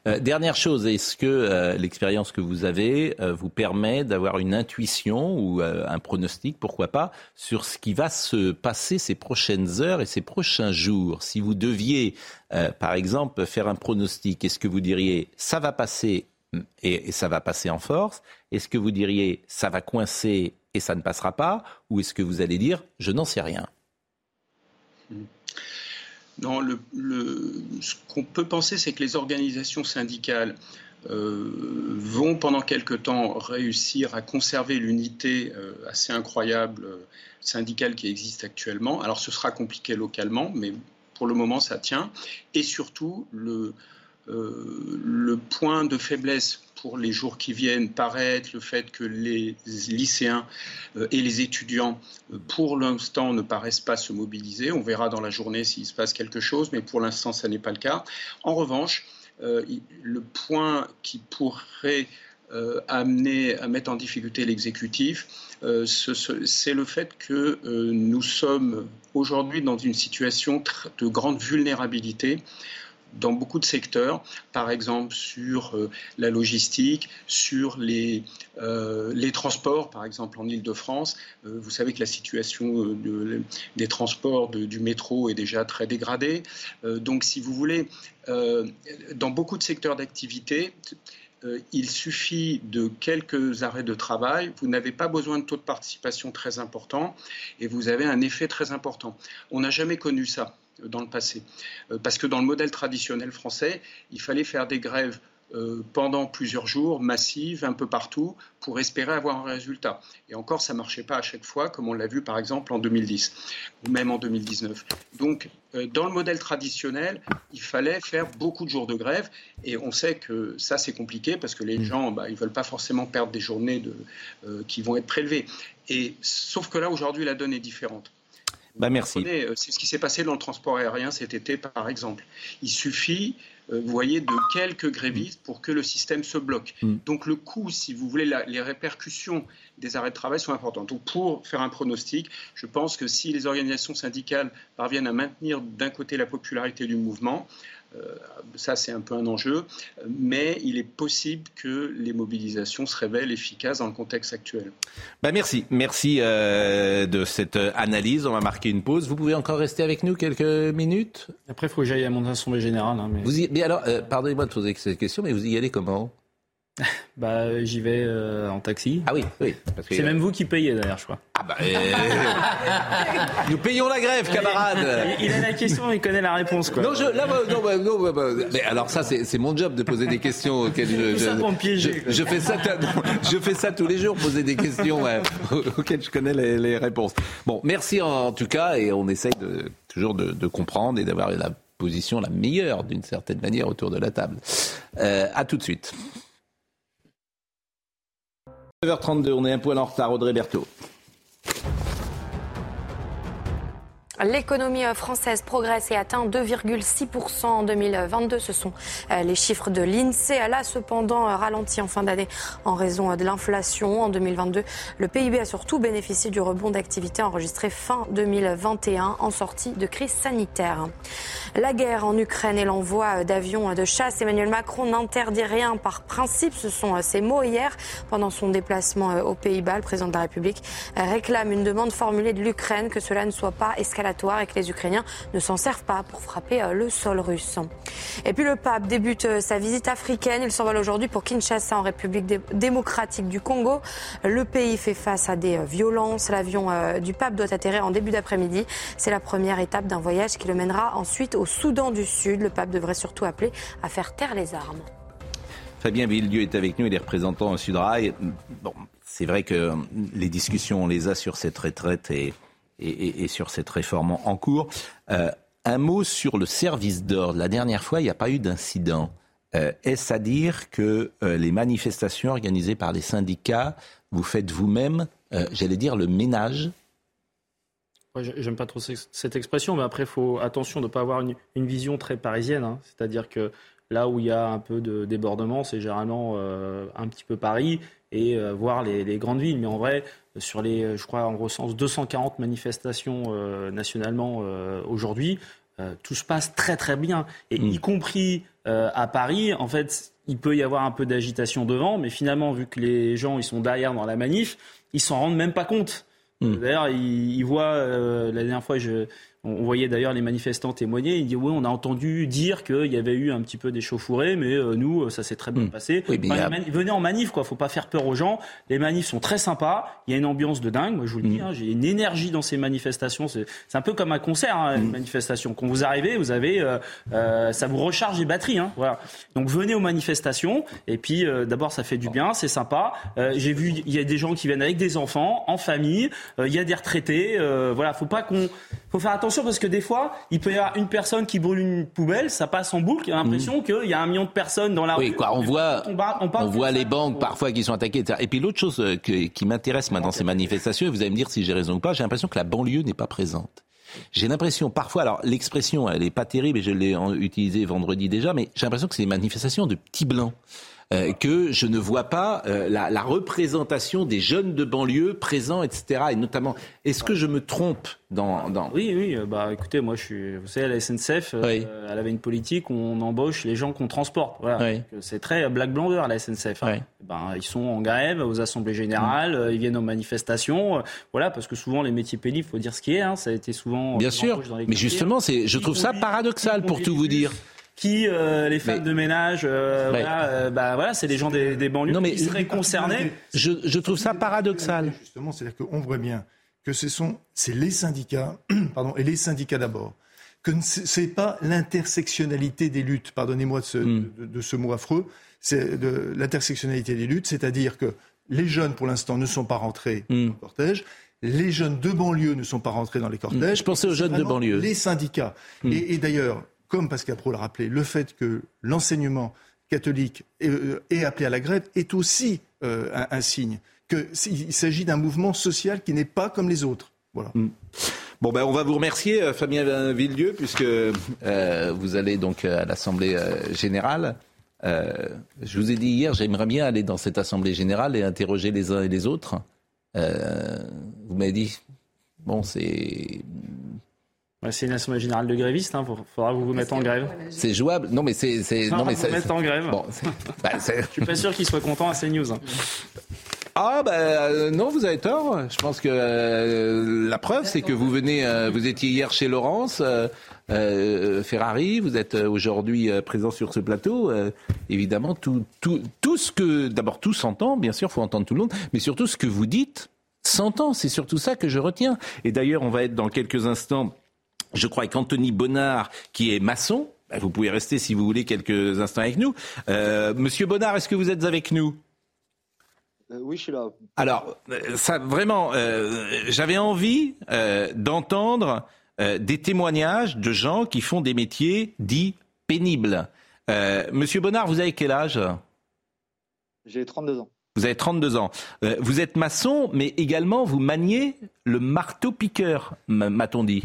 Euh, dernière chose, est-ce que euh, l'expérience que vous avez euh, vous permet d'avoir une intuition ou un pronostic, pourquoi pas, sur ce qui va se passer ces prochaines heures et ces prochains jours? Si vous deviez, par exemple, faire un pronostic, est-ce que vous diriez ça va passer et, ça va passer en force? Est-ce que vous diriez ça va coincer et ça ne passera pas? Ou est-ce que vous allez dire je n'en sais rien? Non, le, ce qu'on peut penser, c'est que les organisations syndicales euh, vont pendant quelque temps réussir à conserver l'unité euh, assez incroyable euh, syndicale qui existe actuellement. Alors ce sera compliqué localement, mais pour le moment ça tient. Et surtout, le, le point de faiblesse pour les jours qui viennent paraît être le fait que les lycéens euh, et les étudiants, euh, pour l'instant, ne paraissent pas se mobiliser. On verra dans la journée s'il se passe quelque chose, mais pour l'instant, ça n'est pas le cas. En revanche, euh, le point qui pourrait amener à mettre en difficulté l'exécutif, c'est le fait que nous sommes aujourd'hui dans une situation de grande vulnérabilité dans beaucoup de secteurs, par exemple sur euh, la logistique, sur les, euh, les transports, par exemple en Ile-de-France. Euh, vous savez que la situation des transports du métro est déjà très dégradée. donc, si vous voulez, dans beaucoup de secteurs d'activité, il suffit de quelques arrêts de travail, vous n'avez pas besoin de taux de participation très important et vous avez un effet très important. On n'a jamais connu ça dans le passé. Euh, parce que dans le modèle traditionnel français, il fallait faire des grèves euh, pendant plusieurs jours, massives, un peu partout, pour espérer avoir un résultat. Et encore, ça ne marchait pas à chaque fois, comme on l'a vu par exemple en 2010, ou même en 2019. Donc, euh, dans le modèle traditionnel, il fallait faire beaucoup de jours de grève, et on sait que ça, c'est compliqué, parce que les mmh. gens, bah, ils ne veulent pas forcément perdre des journées de, qui vont être prélevées. Et, sauf que là, aujourd'hui, la donne est différente. Bah merci. Euh, c'est ce qui s'est passé dans le transport aérien cet été, par exemple. Il suffit, euh, vous voyez, de quelques grévistes pour que le système se bloque. Mm. Donc le coût, si vous voulez, les répercussions des arrêts de travail sont importantes. Donc pour faire un pronostic, je pense que si les organisations syndicales parviennent à maintenir d'un côté la popularité du mouvement, ça, c'est un peu un enjeu, mais il est possible que les mobilisations se révèlent efficaces dans le contexte actuel. Bah merci, merci euh, de cette analyse. On va marquer une pause. Vous pouvez encore rester avec nous quelques minutes? Après, il faut que j'aille à mon assemblée générale. Hein, mais... Vous y... mais alors, euh, pardonnez-moi de poser cette question, mais vous y allez comment? Bah, j'y vais euh, en taxi. Ah oui, oui. C'est même vous qui payez d'ailleurs, je crois. Ah bah, nous payons la grève, camarade. Il, a la question, il connaît la réponse, quoi. Non, je, là, bah, non, bah, non bah, mais alors ça, c'est mon job de poser des questions auxquelles je, je, ça pour me piéger, je, fais ça, je fais ça tous les jours, poser des questions auxquelles je connais les, les, réponses. Bon, merci en, tout cas, et on essaye de, toujours de, de comprendre et d'avoir la position la meilleure d'une certaine manière autour de la table. Euh, à tout de suite. 9h32, on est un poil en retard, Audrey Berthaud. L'économie euh, française progresse et atteint 2,6% en 2022. Ce sont euh, les chiffres de l'INSEE. Elle a cependant euh, ralenti en fin d'année en raison de l'inflation. En 2022, le PIB a surtout bénéficié du rebond d'activité enregistré fin 2021 en sortie de crise sanitaire. La guerre en Ukraine et l'envoi d'avions de chasse. Emmanuel Macron n'interdit rien par principe. Ce sont ses mots hier pendant son déplacement aux Pays-Bas. Le président de la République réclame une demande formulée de l'Ukraine que cela ne soit pas et que les Ukrainiens ne s'en servent pas pour frapper euh, le sol russe. Et puis le pape débute euh, sa visite africaine. Il s'envole aujourd'hui pour Kinshasa en République démocratique du Congo. Le pays fait face à des euh, violences. L'avion du pape doit atterrir en début d'après-midi. C'est la première étape d'un voyage qui le mènera ensuite au Soudan du Sud. Le pape devrait surtout appeler à faire taire les armes. Fabien Villedieu est avec nous, il est représentant au Sudrail. Bon, c'est vrai que les discussions, on les a sur cette retraite et et, sur cette réforme en cours. Euh, un mot sur le service d'ordre. La dernière fois, il n'y a pas eu d'incident. Euh, est-ce à dire que euh, les manifestations organisées par les syndicats, vous faites vous-même, j'allais dire, le ménage? J'aime pas trop cette expression, mais après, il faut attention de ne pas avoir une, vision très parisienne. Hein. C'est-à-dire que là où il y a un peu de débordement, c'est généralement un petit peu Paris et voir les, les, grandes villes. Mais en vrai, sur les, je crois, en recense 240 manifestations euh, nationalement euh, aujourd'hui. Euh, tout se passe très très bien. Et mm. y compris à Paris, en fait, il peut y avoir un peu d'agitation devant, mais finalement, vu que les gens ils sont derrière dans la manif, ils s'en rendent même pas compte. Mm. D'ailleurs, ils, ils, voient, la dernière fois, je, on voyait d'ailleurs les manifestants témoigner. Ils disaient oui, on a entendu dire qu'il y avait eu un petit peu d'échauffourée, mais euh, nous, euh, ça s'est très bien hmm. passé. Venez en manif, quoi. Faut pas faire peur aux gens. Les manifs sont très sympas. Il y a une ambiance de dingue. Moi, je vous le dis, hmm. hein, j'ai une énergie dans ces manifestations. C'est un peu comme un concert, hein, une hmm. manifestation. Quand vous arrivez, vous avez, euh, ça vous recharge les batteries. Hein, voilà. Donc venez aux manifestations. Et puis d'abord, ça fait du bien, c'est sympa. j'ai vu, il y a des gens qui viennent avec des enfants, en famille. Il y a des retraités. voilà, faut pas qu'on, faut faire attention parce que des fois, il peut y avoir une personne qui brûle une poubelle, ça passe en boucle, il y a l'impression mhm. qu'il y a un million de personnes dans la oui, Quoi, on voit, on, voit les banques parfois qui sont attaquées. Et puis l'autre chose euh, qui m'intéresse maintenant, ces manifestations, et vous allez me dire si j'ai raison ou pas, j'ai l'impression que la banlieue n'est pas présente. J'ai l'impression parfois, alors l'expression elle n'est pas terrible et je l'ai utilisée vendredi déjà, mais j'ai l'impression que c'est des manifestations de petits blancs. Euh, que je ne vois pas euh, la, la, représentation des jeunes de banlieue présents, etc. Et notamment, est-ce que je me trompe dans, dans... Oui, oui. Bah, écoutez, moi, je suis. Vous savez, la SNCF, elle avait une politique où on embauche les gens qu'on transporte. Voilà. C'est très black blanc la SNCF. Hein. Ben, ils sont en grève aux assemblées générales, mm. ils viennent aux manifestations. voilà, parce que souvent les métiers pénibles, faut dire ce qui est. Hein, ça a été souvent. Bien sûr. Mais justement, c'est, je trouve ça paradoxal pour tout vous dire qui euh, les femmes de ménage, euh, voilà, euh, bah, voilà c'est des gens des, des banlieues non, mais, qui seraient concernés. Je, je trouve ça paradoxal. Justement, c'est-à-dire qu'on voit bien que ce sont c'est les syndicats, pardon, et les syndicats d'abord, que ce n'est pas l'intersectionnalité des luttes, pardonnez-moi de, ce, hmm. de, ce mot affreux, c'est de l'intersectionnalité des luttes, c'est-à-dire que les jeunes, pour l'instant, ne sont pas rentrés mmh. au cortège. Les jeunes de banlieue ne sont pas rentrés dans les cortèges. Je pensais aux jeunes de banlieue. Les syndicats. Et, et d'ailleurs, comme Pascal Pro l'a rappelé, le fait que l'enseignement catholique euh, est, appelé à la grève est aussi euh, un, signe qu'il s'agit d'un mouvement social qui n'est pas comme les autres. Mm. Bon, ben, on va vous remercier, euh, Fabien Villedieu, puisque vous allez donc à l'Assemblée générale. je vous ai dit hier, j'aimerais bien aller dans cette Assemblée générale et interroger les uns et les autres. vous m'avez dit, bon, c'est c'est une assemblée générale de grévistes, il hein. faudra que vous vous mettez en grève. C'est jouable Non, mais c'est. Non, mais vous mettre en grève. Bon, bah, Je suis pas sûr qu'ils soient contents à CNews. Hein. Ah ben non, vous avez tort. Je pense que euh, la preuve, c'est que vous venez, euh, vous étiez hier chez Laurence Ferrari, vous êtes aujourd'hui présent sur ce plateau. évidemment, tout, tout, tout ce que, d'abord, tout s'entend. Bien sûr, faut entendre tout le monde, mais surtout ce que vous dites s'entend. C'est surtout ça que je retiens. Et d'ailleurs, on va être dans quelques instants je crois qu'Anthony Bonnard, qui est maçon, bah, vous pouvez rester si vous voulez quelques instants avec nous. Euh, Monsieur Bonnard, est-ce que vous êtes avec nous? Euh, oui, je suis là. Alors, euh, ça, vraiment, j'avais envie d'entendre des témoignages de gens qui font des métiers dits pénibles. Monsieur Bonnard, vous avez quel âge? J'ai 32 ans. Vous avez 32 ans. vous êtes maçon, mais également vous maniez le marteau-piqueur, m'a-t-on dit?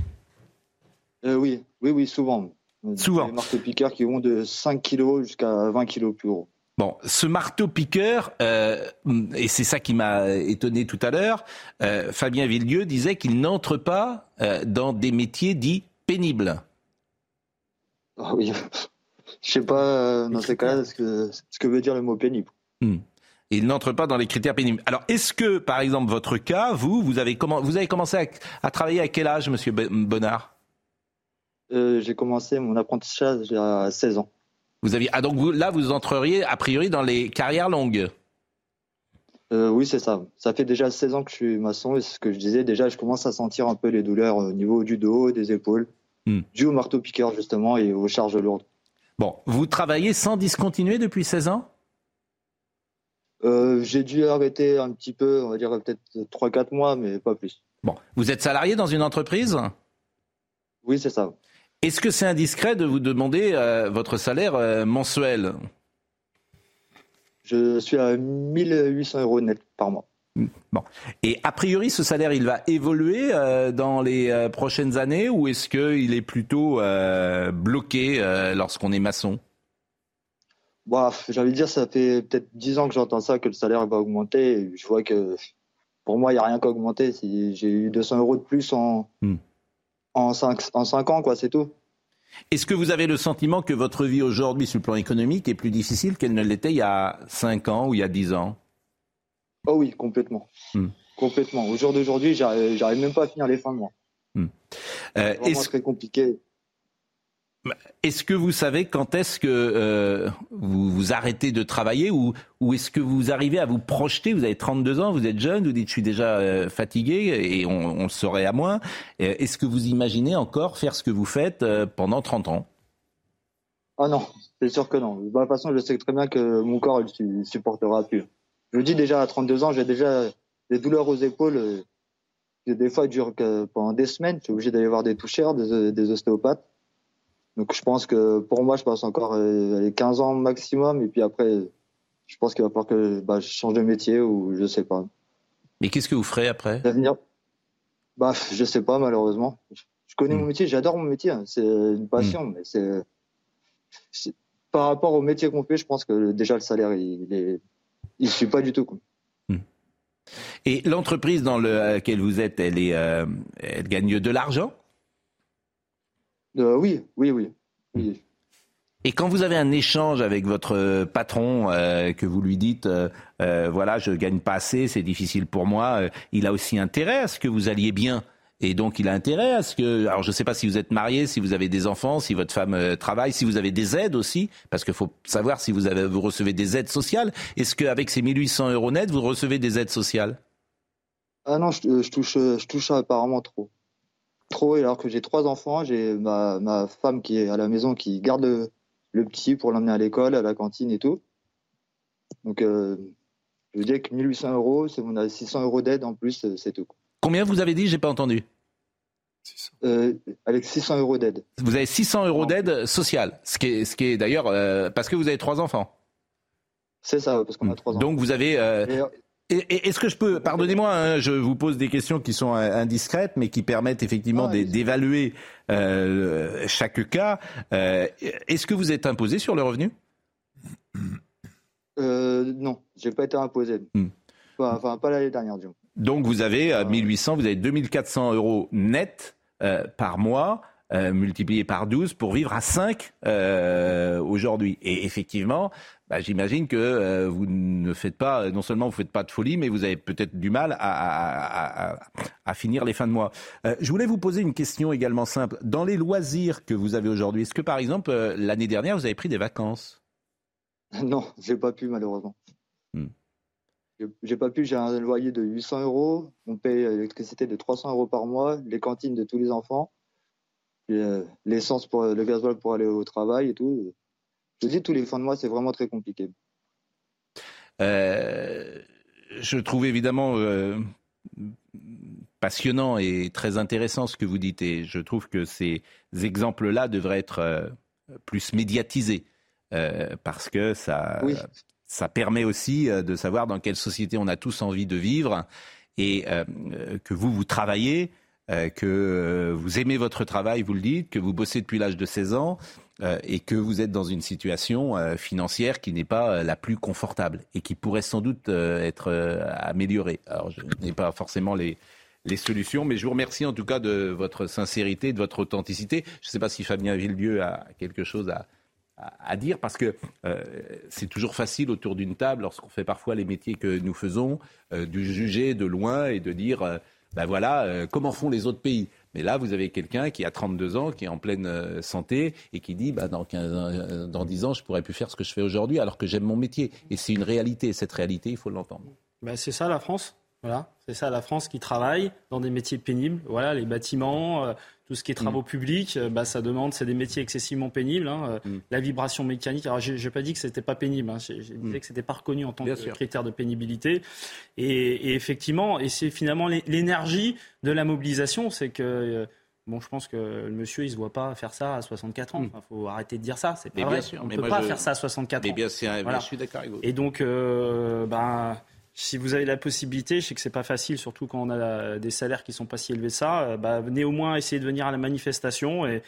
Euh, oui, oui, oui, souvent. Souvent. Des marteaux-piqueurs qui vont de 5 kg jusqu'à 20 kg plus gros. Bon, ce marteau-piqueur, euh, et c'est ça qui m'a étonné tout à l'heure, euh, Fabien Villedieu disait qu'il n'entre pas dans des métiers dits pénibles. Ah oui, je sais pas dans ces cas-là ce que, ce que veut dire le mot pénible. Hmm. Il n'entre pas dans les critères pénibles. Alors, est-ce que, par exemple, votre cas, vous, vous avez, comment, vous avez commencé à, à travailler à quel âge, Monsieur Bonnard? Euh, j'ai commencé mon apprentissage à 16 ans. Vous aviez ah donc vous, là vous entreriez a priori dans les carrières longues. Euh, oui c'est ça. Ça fait déjà 16 ans que je suis maçon et c'est ce que je disais déjà je commence à sentir un peu les douleurs au niveau du dos, des épaules, hmm. dû au marteau piqueur justement et aux charges lourdes. Bon, vous travaillez sans discontinuer depuis 16 ans? Euh, J'ai dû arrêter un petit peu, on va dire peut-être 3-4 mois, mais pas plus. Bon, vous êtes salarié dans une entreprise? Oui, c'est ça. Est-ce que c'est indiscret de vous demander euh, votre salaire euh, mensuel? Je suis à 1800 euros net par mois. Bon. Et a priori, ce salaire, il va évoluer euh, dans les prochaines années ou est-ce qu'il est plutôt bloqué lorsqu'on est maçon? Bah, J'ai envie de dire, ça fait peut-être 10 ans que j'entends ça, que le salaire va augmenter. je vois que pour moi, il n'y a rien qu'à augmenter. Si j'ai eu 200 euros de plus en, hmm en 5 en cinq ans, quoi, c'est tout. Est-ce que vous avez le sentiment que votre vie aujourd'hui, sur le plan économique, est plus difficile qu'elle ne l'était il y a 5 ans ou il y a 10 ans? Oh oui, complètement. Hmm. Complètement. Au jour d'aujourd'hui, j'arrive même pas à finir les fins de mois. Hmm. Euh, c'est très compliqué. Est-ce que vous savez quand est-ce que euh, vous, vous arrêtez de travailler ou, est-ce que vous arrivez à vous projeter? Vous avez 32 ans, vous êtes jeune, vous dites je suis déjà euh, fatigué et on, le saurait à moins. Euh, est-ce que vous imaginez encore faire ce que vous faites pendant 30 ans? Ah non, c'est sûr que non. De toute façon, je sais très bien que mon corps ne supportera plus. Je dis déjà à 32 ans, j'ai déjà des douleurs aux épaules. Des fois, dure pendant des semaines. Je suis obligé d'aller voir des toucheurs, des ostéopathes. Donc je pense que pour moi, je passe encore 15 euh, ans maximum. Et puis après, je pense qu'il va falloir que bah, je change de métier ou je sais pas. Et qu'est-ce que vous ferez après? L'avenir? Bah, Je sais pas, malheureusement. Je connais mon hmm. métier, j'adore mon métier. Hein. C'est une passion, hmm. mais c'est. par rapport au métier qu'on fait, je pense que déjà le salaire, il ne il suit pas du tout. Hmm. Et l'entreprise dans laquelle vous êtes, elle, est, euh, elle gagne de l'argent? Euh, Oui, oui, oui. oui. Et quand vous avez un échange avec votre patron, euh, que vous lui dites, euh, voilà, je gagne pas assez, c'est difficile pour moi, il a aussi intérêt à ce que vous alliez bien. Et donc, il a intérêt à ce que. Alors, je ne sais pas si vous êtes marié, si vous avez des enfants, si votre femme travaille, si vous avez des aides aussi, parce qu'il faut savoir si vous, avez, vous recevez des aides sociales. Est-ce qu'avec ces 1800 euros net, vous recevez des aides sociales? Ah non, je, touche, je touche apparemment trop. Trop, alors que j'ai trois enfants, j'ai ma, ma, femme qui est à la maison qui garde le petit pour l'emmener à l'école, à la cantine et tout. Donc, euh, je veux dire que 1800 euros, on a 600 euros d'aide en plus, euh, c'est tout. Combien vous avez dit? J'ai pas entendu. Euh, avec 600 euros d'aide. Vous avez 600 euros d'aide sociale, ce qui est, ce qui est d'ailleurs parce que vous avez trois enfants. C'est ça, parce qu'on a trois enfants. Donc vous avez est-ce que je peux, pardonnez-moi, hein, je vous pose des questions qui sont indiscrètes, mais qui permettent effectivement d'évaluer euh, chaque cas. Euh, est-ce que vous êtes imposé sur le revenu? Euh, Non, j'ai pas été imposé. Hmm. Enfin, pas l'année dernière, disons. Donc vous avez 1800, vous avez 2400 euros net par mois. Multiplié par 12 pour vivre à 5 aujourd'hui. Et effectivement, bah, j'imagine que euh, vous ne faites pas, non seulement vous ne faites pas de folie, mais vous avez peut-être du mal à, finir les fins de mois. Euh, je voulais vous poser une question également simple. Dans les loisirs que vous avez aujourd'hui, est-ce que par exemple, euh, l'année dernière, vous avez pris des vacances? Non, j'ai pas pu malheureusement. Hmm. J'ai pas pu, j'ai un loyer de 800 euros, on paye l'électricité de 300 euros par mois, les cantines de tous les enfants, l'essence pour le gasoil pour aller au travail et tout. Je dis tous les fins de mois, c'est vraiment très compliqué. Euh, je trouve évidemment euh, passionnant et très intéressant ce que vous dites et je trouve que ces exemples-là devraient être euh, plus médiatisés parce que ça, ça permet aussi de savoir dans quelle société on a tous envie de vivre et que vous, vous travaillez, que vous aimez votre travail, vous le dites, que vous bossez depuis l'âge de 16 ans euh, et que vous êtes dans une situation euh, financière qui n'est pas euh, la plus confortable et qui pourrait sans doute être améliorée. Alors, je n'ai pas forcément les, les solutions, mais je vous remercie en tout cas de votre sincérité, de votre authenticité. Je ne sais pas si Fabien Villedieu a quelque chose à, à, dire parce que c'est toujours facile autour d'une table, lorsqu'on fait parfois les métiers que nous faisons, de juger de loin et de dire, ben voilà, comment font les autres pays? Mais là, vous avez quelqu'un qui a 32 ans, qui est en pleine euh, santé et qui dit bah, dans, 15, euh, dans 10 ans, je pourrais plus faire ce que je fais aujourd'hui alors que j'aime mon métier. Et c'est une réalité. Cette réalité, il faut l'entendre. Bah, c'est ça la France? Voilà, c'est ça la France qui travaille dans des métiers pénibles. Voilà, les bâtiments, euh, tout ce qui est travaux mm. publics, euh, bah, ça demande, c'est des métiers excessivement pénibles. Hein, euh, mm. La vibration mécanique, alors j'ai pas dit que c'était pas pénible, hein, j'ai dit mm. que c'était pas reconnu en tant que critère de pénibilité. Et, effectivement, et c'est finalement l'énergie de la mobilisation, c'est que Bon, je pense que le monsieur, il se voit pas faire ça à 64 ans. Il faut arrêter de dire ça. C'est pas vrai. On ne peut pas faire ça à 64 ans. Bien, je suis d'accord avec vous. Et donc, ben, si vous avez la possibilité, je sais que c'est pas facile, surtout quand on a des salaires qui sont pas si élevés que ça, euh, bah, venez au moins essayer de venir à la manifestation et,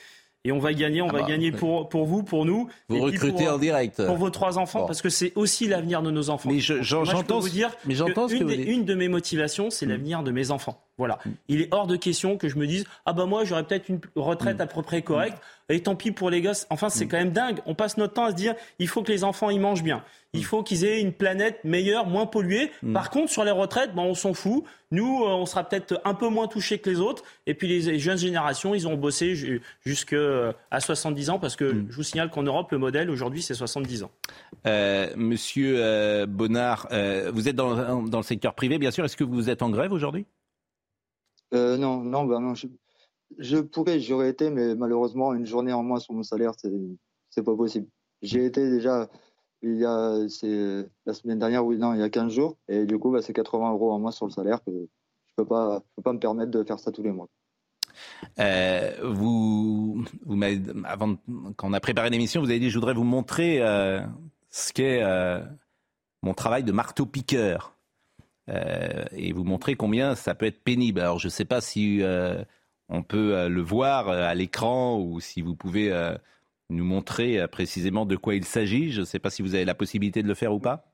et on va gagner, on ah va bah, gagner pour, pour vous, pour nous. Vous recrutez en direct. Pour vos trois enfants, parce que c'est aussi l'avenir de nos enfants. Mais j'entends vous dire, mais j'entends une, une de mes motivations, c'est mm. l'avenir de mes enfants. Voilà. Mm. Il est hors de question que je me dise ah bah moi j'aurais peut-être une retraite mm. à peu près correcte et tant pis pour les gosses. Enfin c'est quand même dingue. On passe notre temps à se dire il faut que les enfants ils mangent bien. Il faut qu'ils aient une planète meilleure, moins polluée. Par contre, sur les retraites, ben, on s'en fout. Nous, euh, on sera peut-être un peu moins touchés que les autres. Et puis les jeunes générations, ils ont bossé jusqu'à 70 ans parce que mm. je vous signale qu'en Europe, le modèle aujourd'hui, c'est 70 ans. Euh, monsieur euh, Bonnard, vous êtes dans, le secteur privé, bien sûr. Est-ce que vous êtes en grève aujourd'hui? Non, non, ben. Je, pourrais, j'aurais été, mais malheureusement, une journée en moins sur mon salaire, c'est pas possible. J'ai été déjà il y a, la semaine dernière, oui, non, il y a 15 jours. Et du coup, bah, c'est 80 euros en moins sur le salaire que je peux peux pas me permettre de faire ça tous les mois. Euh, vous, avant, quand on a préparé l'émission, vous avez dit je voudrais vous montrer euh, ce qu'est euh, mon travail de marteau-piqueur et vous montrer combien ça peut être pénible. Alors je ne sais pas si on peut le voir à l'écran ou si vous pouvez nous montrer euh, précisément de quoi il s'agit Je ne sais pas si vous avez la possibilité de le faire ou pas.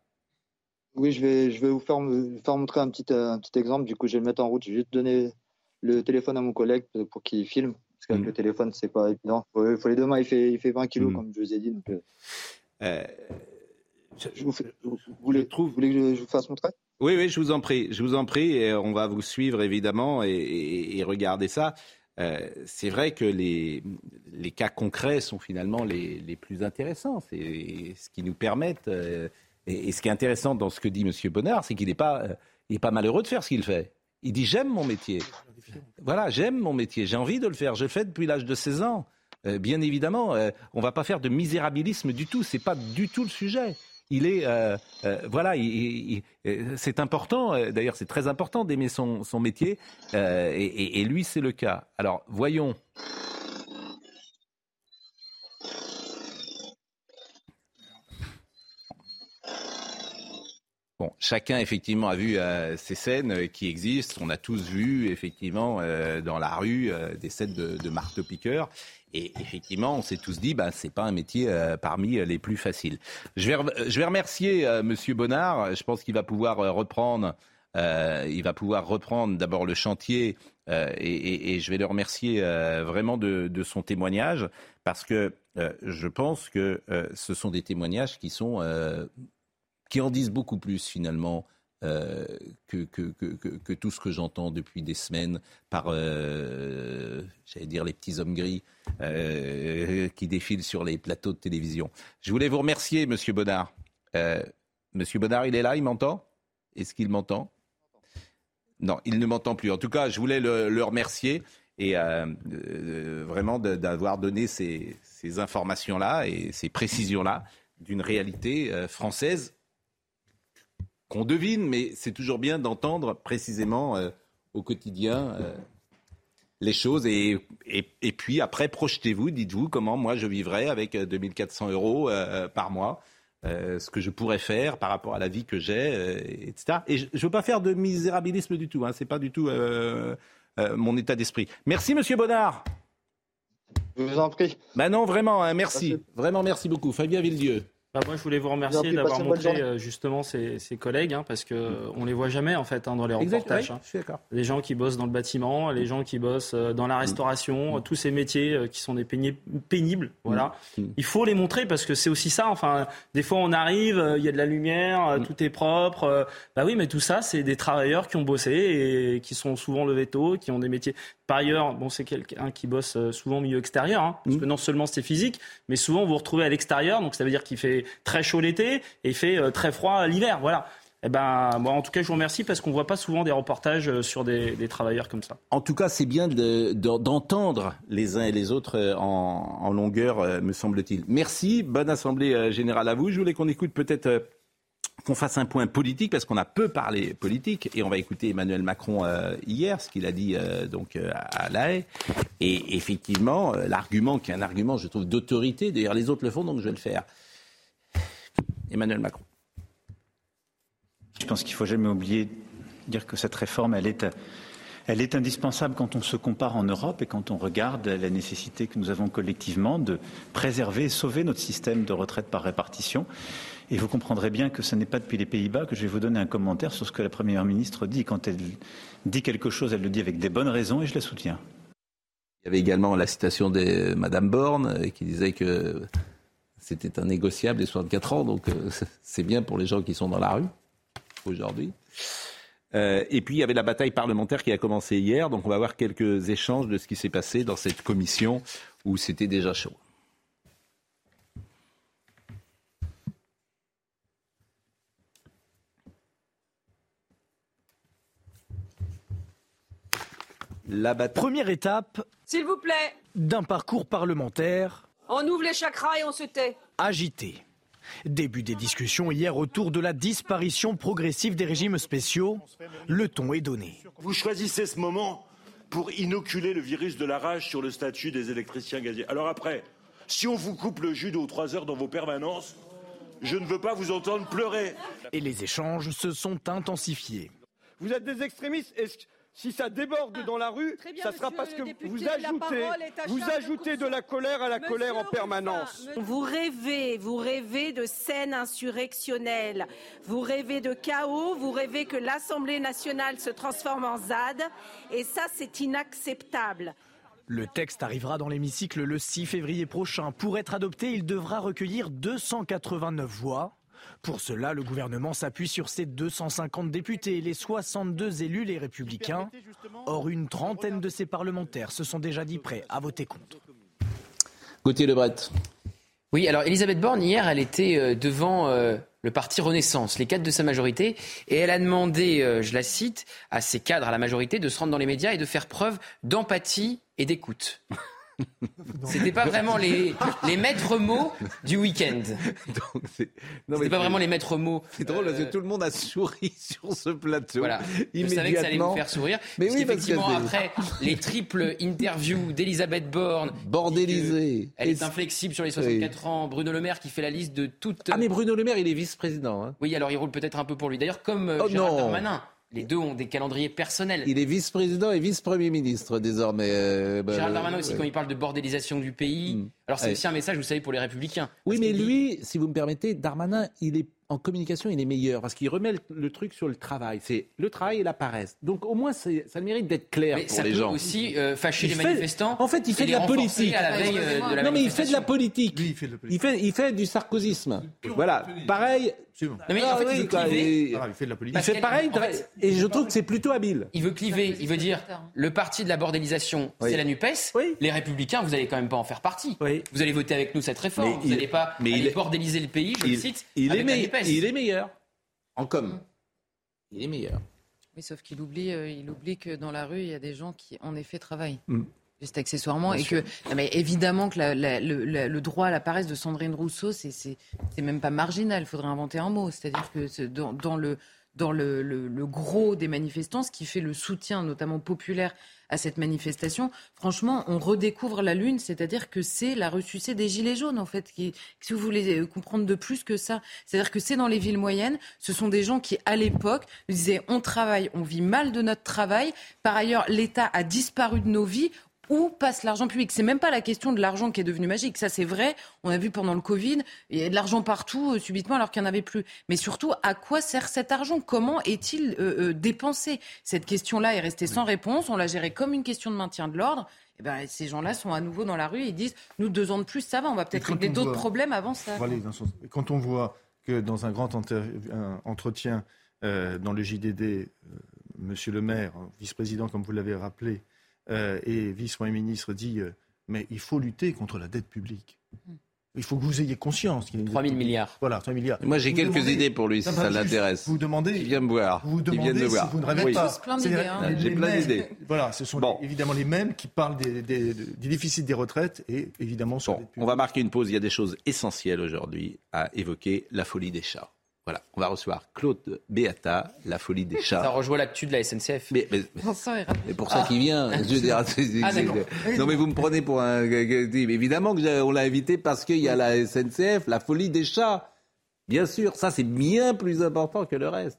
Oui, je vais, je vais vous faire, faire montrer un petit, un petit exemple. Du coup, je vais le mettre en route. Je vais juste donner le téléphone à mon collègue pour qu'il filme. Parce qu'avec mm. le téléphone, c'est pas évident. Il faut, les deux mains, il fait, il fait 20 kilos, mm. comme je vous ai dit. Donc, euh, je, vous, vous, voulez, vous voulez que je vous fasse montrer Oui, oui, je vous en prie. Je vous en prie. Et on va vous suivre, évidemment, et regarder ça. Euh, c'est vrai que les, les, cas concrets sont finalement les, les plus intéressants. C'est ce qui nous permettent. Euh, et, ce qui est intéressant dans ce que dit M. Bonnard, c'est qu'il n'est pas, euh, pas malheureux de faire ce qu'il fait. Il dit j'aime mon métier. Voilà, j'aime mon métier. J'ai envie de le faire. Je le fais depuis l'âge de 16 ans. bien évidemment, on ne va pas faire de misérabilisme du tout. C'est pas du tout le sujet il est, euh, euh, voilà, c'est important. Euh, d'ailleurs, c'est très important d'aimer son, métier, et, lui, c'est le cas. Alors, voyons. Chacun effectivement a vu ces scènes qui existent. On a tous vu effectivement dans la rue des scènes de, de marteau-piqueur. Et effectivement, on s'est tous dit, bah, c'est pas un métier euh, parmi les plus faciles. Je vais, remercier euh, Monsieur Bonnard. Je pense qu'il va pouvoir euh, reprendre. il va pouvoir reprendre d'abord le chantier et, je vais le remercier vraiment de, son témoignage parce que je pense que ce sont des témoignages qui sont qui en disent beaucoup plus finalement euh, que, tout ce que j'entends depuis des semaines par, euh, j'allais dire, les petits hommes gris euh, qui défilent sur les plateaux de télévision. Je voulais vous remercier, Monsieur Bonnard. Monsieur Bonnard, il est là, il m'entend? Est-ce qu'il m'entend? Non, il ne m'entend plus. En tout cas, je voulais le, remercier et vraiment d'avoir donné ces informations-là et ces précisions-là d'une réalité française qu'on devine, mais c'est toujours bien d'entendre précisément euh, au quotidien euh, les choses. Et, et, puis après, projetez-vous, dites-vous comment moi je vivrais avec 2400 euh, euros par mois. ce que je pourrais faire par rapport à la vie que j'ai, etc. Et je ne veux pas faire de misérabilisme du tout. Hein, c'est pas du tout mon état d'esprit. Merci, Monsieur Bonnard. Je vous en prie. Ben non, vraiment, hein, merci. Vraiment, merci beaucoup. Fabien Villedieu. Bah, moi, je voulais vous remercier d'avoir montré euh, justement ces, collègues, hein, parce que ne on les voit jamais en fait hein, dans les reportages. Hein. Les gens qui bossent dans le bâtiment, les gens qui bossent euh, dans la restauration, mm. tous ces métiers euh, qui sont des pénibles. Voilà. Mm. Mm. Il faut les montrer parce que c'est aussi ça. Enfin, des fois, on arrive, il y a de la lumière, tout est propre. bah oui, mais tout ça, c'est des travailleurs qui ont bossé et qui sont souvent levés tôt, qui ont des métiers. Par ailleurs, bon, c'est quelqu'un qui bosse souvent au milieu extérieur, hein, parce que non seulement c'est physique, mais souvent vous vous retrouvez à l'extérieur, donc ça veut dire qu'il fait très chaud l'été et il fait euh, très froid l'hiver. Voilà. Eh ben, en tout cas, je vous remercie parce qu'on ne voit pas souvent des reportages euh, sur des, travailleurs comme ça. En tout cas, c'est bien d'entendre les uns et les autres euh, en, longueur, me semble-t-il. Merci. Bonne Assemblée générale à vous. Je voulais qu'on écoute peut-être qu'on fasse un point politique parce qu'on a peu parlé politique et on va écouter Emmanuel Macron euh, hier, ce qu'il a dit euh, donc euh, à La Haye. Et effectivement, l'argument qui est un argument, je trouve, d'autorité. D'ailleurs, les autres le font, donc je vais le faire. Emmanuel Macron. Je pense qu'il faut jamais oublier de dire que cette réforme, elle est elle est indispensable quand on se compare en Europe et quand on regarde la nécessité que nous avons collectivement de préserver et sauver notre système de retraite par répartition. Et vous comprendrez bien que ce n'est pas depuis les Pays-Bas que je vais vous donner un commentaire sur ce que la Première ministre dit. Quand elle dit quelque chose, elle le dit avec des bonnes raisons et je la soutiens. Il y avait également la citation de Madame Borne euh, qui disait que c'était un négociable des 64 ans, donc euh, c'est bien pour les gens qui sont dans la rue aujourd'hui. Euh, et puis il y avait la bataille parlementaire qui a commencé hier, donc on va voir quelques échanges de ce qui s'est passé dans cette commission où c'était déjà chaud. La Première étape. S'il vous plaît. D'un parcours parlementaire. On ouvre les chakras et on se tait. Agité. Début des discussions hier autour de la disparition progressive des régimes spéciaux. Le ton est donné. Vous choisissez ce moment pour inoculer le virus de la rage sur le statut des électriciens gaziers. Alors après, si on vous coupe le jus de aux trois heures dans vos permanences, je ne veux pas vous entendre pleurer. Et les échanges se sont intensifiés. Vous êtes des extrémistes si ça déborde dans la rue, ça sera parce que vous ajoutez, vous ajoutez de la colère à la colère en permanence. Vous rêvez, vous rêvez de scènes insurrectionnelles, vous rêvez de chaos, vous rêvez que l'Assemblée nationale se transforme en ZAD, et ça c'est inacceptable. Le texte arrivera dans l'hémicycle le 6 février prochain. Pour être adopté, il devra recueillir 289 voix. Pour cela, le gouvernement s'appuie sur ses 250 députés, les 62 élus les républicains. Or, une trentaine de ces parlementaires se sont déjà dit prêts à voter contre. Gauthier Lebret. Oui, alors Elisabeth Borne, hier, elle était euh, devant euh, le parti Renaissance, les cadres de sa majorité, et elle a demandé, euh, je la cite, à ses cadres, à la majorité, de se rendre dans les médias et de faire preuve d'empathie et d'écoute. C'était pas vraiment les, les maîtres mots du week-end. C'était pas vraiment les maîtres mots. C'est drôle parce que tout le monde a souri sur ce plateau. Voilà. Je savais que ça allait vous faire sourire. Mais oui, effectivement, après les triples interviews d'Elisabeth Borne. Bordélisée. Elle est inflexible sur les 64 ans. Bruno Le Maire qui fait la liste de toutes. Ah, mais Bruno Le Maire, il est vice-président. Hein. Oui, alors il roule peut-être un peu pour lui. D'ailleurs, comme euh, oh, Gérald Darmanin. Les deux ont des calendriers personnels. Il est vice-président et vice-premier ministre désormais. Euh, bah, Gérald Darmanin aussi, quand il parle de bordélisation du pays. Hmm. Alors c'est aussi un message, vous savez, pour les républicains. Oui, mais lui, si vous me permettez, Darmanin, il est en communication, il est meilleur parce qu'il remet le, truc sur le travail. C'est le travail et la paresse. Donc au moins, ça le mérite d'être clair mais pour ça les peut gens. aussi euh, fâcher les manifestants. En fait, il fait de la politique. Euh, non, mais il fait de la politique. il, fait il, fait, il fait du sarkozysme. Voilà. Pareil. Non, mais en fait, il, veut cliver. il fait de la politique. Il fait pareil. et je trouve que c'est plutôt habile. Il veut cliver. Il veut dire le parti de la bordélisation, c'est la Nupes. Les Républicains, vous n'allez quand même pas en faire partie. Vous allez voter avec nous cette réforme. vous n'allez pas bordéliser le pays. Je le cite. Il est meilleur. En com. Il est meilleur. Oui, sauf qu'il oublie, euh, il oublie que dans la rue, il y a des gens qui, en effet, travaillent. Mm. Juste accessoirement. et que, mais évidemment que le, droit à la paresse de Sandrine Rousseau, c'est même pas marginal. Il faudrait inventer un mot. C'est-à-dire que dans, dans, le, dans le, le, gros des manifestants, ce qui fait le soutien, notamment populaire, à cette manifestation, franchement, on redécouvre la Lune, c'est-à-dire que c'est la ressucée des Gilets jaunes, en fait. Qui, si vous voulez euh, comprendre de plus que ça, c'est-à-dire que c'est dans les villes moyennes, ce sont des gens qui, à l'époque, disaient on travaille, on vit mal de notre travail, par ailleurs, l'État a disparu de nos vies, où passe l'argent public C'est même pas la question de l'argent qui est devenu magique. Ça, c'est vrai. On a vu pendant le Covid, il y a de l'argent partout, euh, subitement, alors qu'il n'y en avait plus. Mais surtout, à quoi sert cet argent? Comment est-il euh, euh, dépensé? Cette question-là est restée sans réponse. On l'a gérée comme une question de maintien de l'ordre. Eh ben, ces gens-là sont à nouveau dans la rue et ils disent nous deux ans de plus ça va on va peut-être régler d'autres problèmes avant ça. quand on voit que dans un grand entretien dans le JDD, Monsieur le Maire, vice-président comme vous l'avez rappelé, euh, et vice-premier ministre dit euh, mais il faut lutter contre la dette publique. Hmm. Il faut que vous ayez conscience qu'il y a 3 000 milliards. Voilà, 3 milliards. Moi, j'ai quelques idées pour lui, si ça l'intéresse. Vous demandez. Il vient me voir. Vous demandez si voir. vous ne rêvez pas. Hein. J'ai plein d'idées. Voilà, ce sont évidemment les mêmes qui parlent des, des, des déficits des retraites et évidemment sur bon, On va marquer une pause. Il y a des choses essentielles aujourd'hui à évoquer. La folie des chats. Voilà, on va recevoir Claude Beata, la folie des chats. Ça rejoint l'actu de la SNCF. Mais, pour ça qu'il vient. Ah. ah non mais vous me prenez pour un... Évidemment que on l'a invité parce qu'il y a la SNCF, la folie des chats. Bien sûr, ça c'est bien plus important que le reste.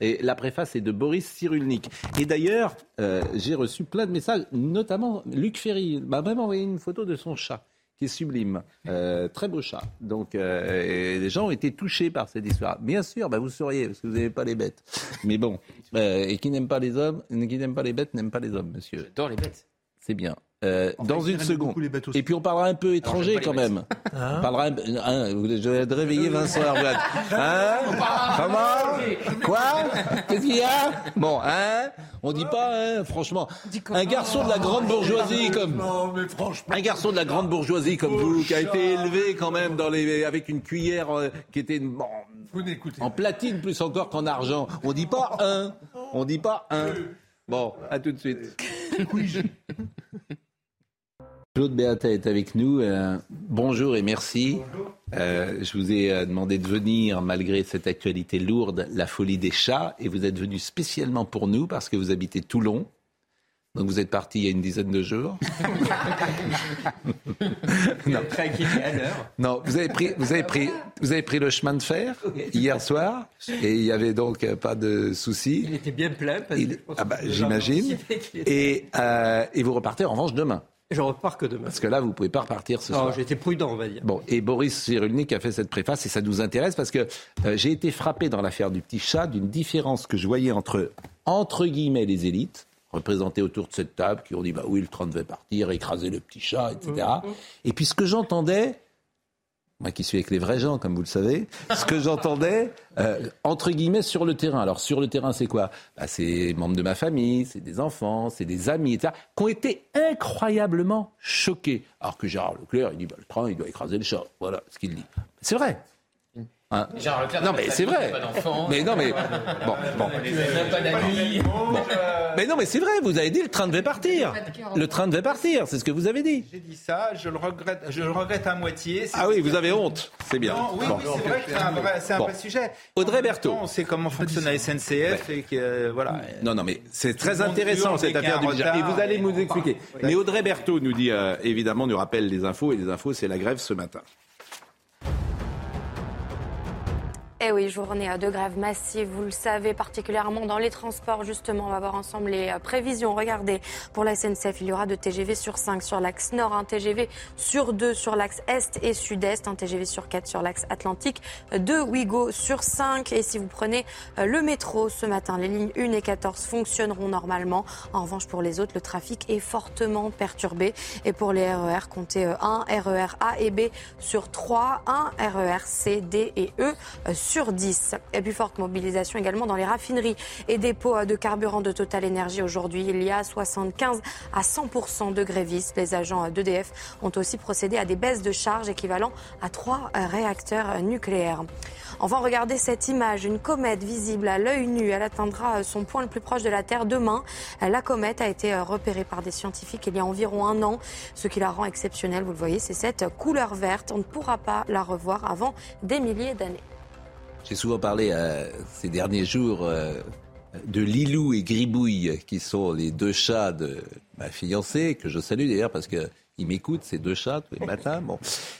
Et la préface est de Boris Cyrulnik. Et d'ailleurs, euh, j'ai reçu plein de messages, notamment Luc Ferry m'a même envoyé une photo de son chat qui est sublime. Euh, très beau chat. Donc, euh, les gens ont été touchés par cette histoire. Bien sûr, bah, vous sauriez, parce que vous n'aimez pas les bêtes. Mais bon, euh, et qui n'aime pas les hommes, qui n'aime pas les bêtes, n'aime pas les hommes, monsieur. J'adore les bêtes. C'est bien. Euh, dans une seconde. Et puis on parlera un peu étranger quand même. Hein on parlera un, hein, je vais te réveiller Vincent Herblat. Hein Comment Quoi Qu'est-ce qu'il y a Bon, hein On dit pas, hein, franchement. Un garçon de la grande bourgeoisie comme non, mais franchement, un garçon de la grande bourgeoisie comme vous, qui a été élevé quand même dans les avec une cuillère euh, qui était bon, en platine plus encore qu'en argent. On dit pas un. On dit pas un. Bon, à tout de suite. Claude Béata est avec nous. Euh, bonjour et merci. Euh, je vous ai euh, demandé de venir malgré cette actualité lourde, la folie des chats, et vous êtes venu spécialement pour nous parce que vous habitez Toulon. Donc vous êtes parti il y a une dizaine de jours. non. Non, vous avez pris, vous avez pris, vous avez pris le chemin de fer hier soir et il y avait donc pas de souci. Il était bien plein. Parce que ah bah, j'imagine. Et, euh, et vous repartez en revanche demain. Je repars que demain. Parce que là, vous ne pouvez pas repartir ce soir. J'ai été prudent, on va dire. Bon, et Boris Cyrulnik a fait cette préface et ça nous intéresse parce que euh, j'ai été frappé dans l'affaire du petit chat d'une différence que je voyais entre, entre guillemets, les élites, représentés autour de cette table, qui ont dit bah oui, le train devait partir, écraser le petit chat, etc. Mmh, mmh. Et puis ce que j'entendais, moi qui suis avec les vrais gens, comme vous le savez, ce que j'entendais, euh, entre guillemets, sur le terrain. Alors, sur le terrain, c'est quoi? Bah, C'est membres de ma famille, c'est des enfants, c'est des amis, etc., qui ont été incroyablement choqués. Alors que Gérard Leclerc, il dit, bah, le train, il doit écraser le chat. Voilà ce qu'il dit. C'est vrai. Hein non mais c'est vrai. Mais non mais bon, bon. Mais non mais c'est vrai. Vous avez dit le train devait partir. Le train devait partir. C'est ce que vous avez dit. J'ai dit ça. Je le regrette. Je le regrette à moitié. Ah oui, vous avez honte. C'est bien. oui, c'est vrai que c'est un vrai, sujet. Audrey Berthaud. On sait comment fonctionne la SNCF et que voilà. Non non mais c'est très intéressant cette affaire du Et vous allez nous expliquer. Mais Audrey Berthaud nous dit euh, évidemment nous rappelle les infos et les infos c'est la grève ce matin. Eh oui, journée de grève massive, vous le savez, particulièrement dans les transports. Justement, on va voir ensemble les euh, prévisions. Regardez, pour la SNCF, il y aura deux TGV sur 5 sur l'axe nord, un TGV sur 2 sur l'axe est et sud-est, un TGV sur 4 sur l'axe atlantique, deux Ouigo sur 5. Et si vous prenez euh, le métro ce matin, les lignes 1 et 14 fonctionneront normalement. En revanche, pour les autres, le trafic est fortement perturbé. Et pour les RER, comptez 1 RER A et B sur 3, un RER C, D et E sur sur 10. Et puis forte mobilisation également dans les raffineries et dépôts de carburant de Total Énergie aujourd'hui. Il y a 75 à 100% de grévistes. Les agents d'EDF ont aussi procédé à des baisses de charges équivalent à trois réacteurs nucléaires. Enfin, regardez cette image, une comète visible à l'œil nu. Elle atteindra son point le plus proche de la Terre demain. La comète a été repérée par des scientifiques il y a environ un an. Ce qui la rend exceptionnelle, vous le voyez, c'est cette couleur verte. On ne pourra pas la revoir avant des milliers d'années. J'ai souvent parlé euh, ces derniers jours euh, de Lilou et Gribouille, qui sont les deux chats de ma fiancée, que je salue d'ailleurs parce que ils m'écoutent, ces deux chats, tous les matins. Bon.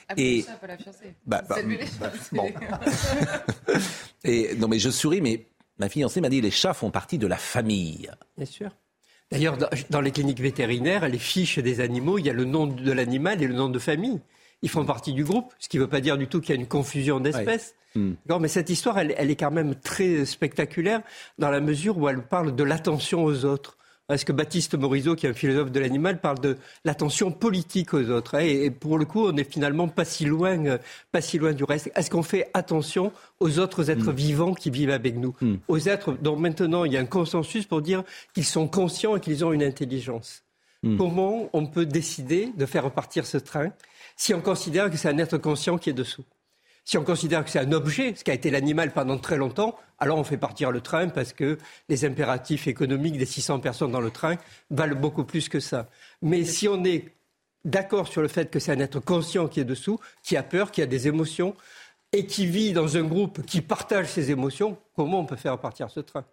Ah, et pas la fiancée. Bah, bah, bah bon. et non, mais je souris, mais ma fiancée m'a dit les chats font partie de la famille. Bien sûr. D'ailleurs, dans les cliniques vétérinaires, les fiches des animaux, il y a le nom de l'animal et le nom de famille. Ils font partie du groupe, ce qui ne veut pas dire du tout qu'il y a une confusion d'espèces. Hmm. Mais cette histoire, elle, est quand même très spectaculaire dans la mesure où elle parle de l'attention aux autres. Est-ce que Baptiste Morisot, qui est un philosophe de l'animal, parle de l'attention politique aux autres? Et, pour le coup, on n'est finalement pas si loin, euh, pas si loin du reste. Est-ce qu'on fait attention aux autres êtres hmm. vivants qui vivent avec nous, hmm. aux êtres dont maintenant il y a un consensus pour dire qu'ils sont conscients et qu'ils ont une intelligence. Comment on peut décider de faire repartir ce train si on considère que c'est un être conscient qui est dessous si on considère que c'est un objet, ce qui a été l'animal pendant très longtemps, alors on fait partir le train parce que les impératifs économiques des 600 personnes dans le train valent beaucoup plus que ça. Mais si on est d'accord sur le fait que c'est un être conscient qui est dessous, qui a peur, qui a des émotions, et qui vit dans un groupe qui partage ses émotions, comment on peut faire partir ce train?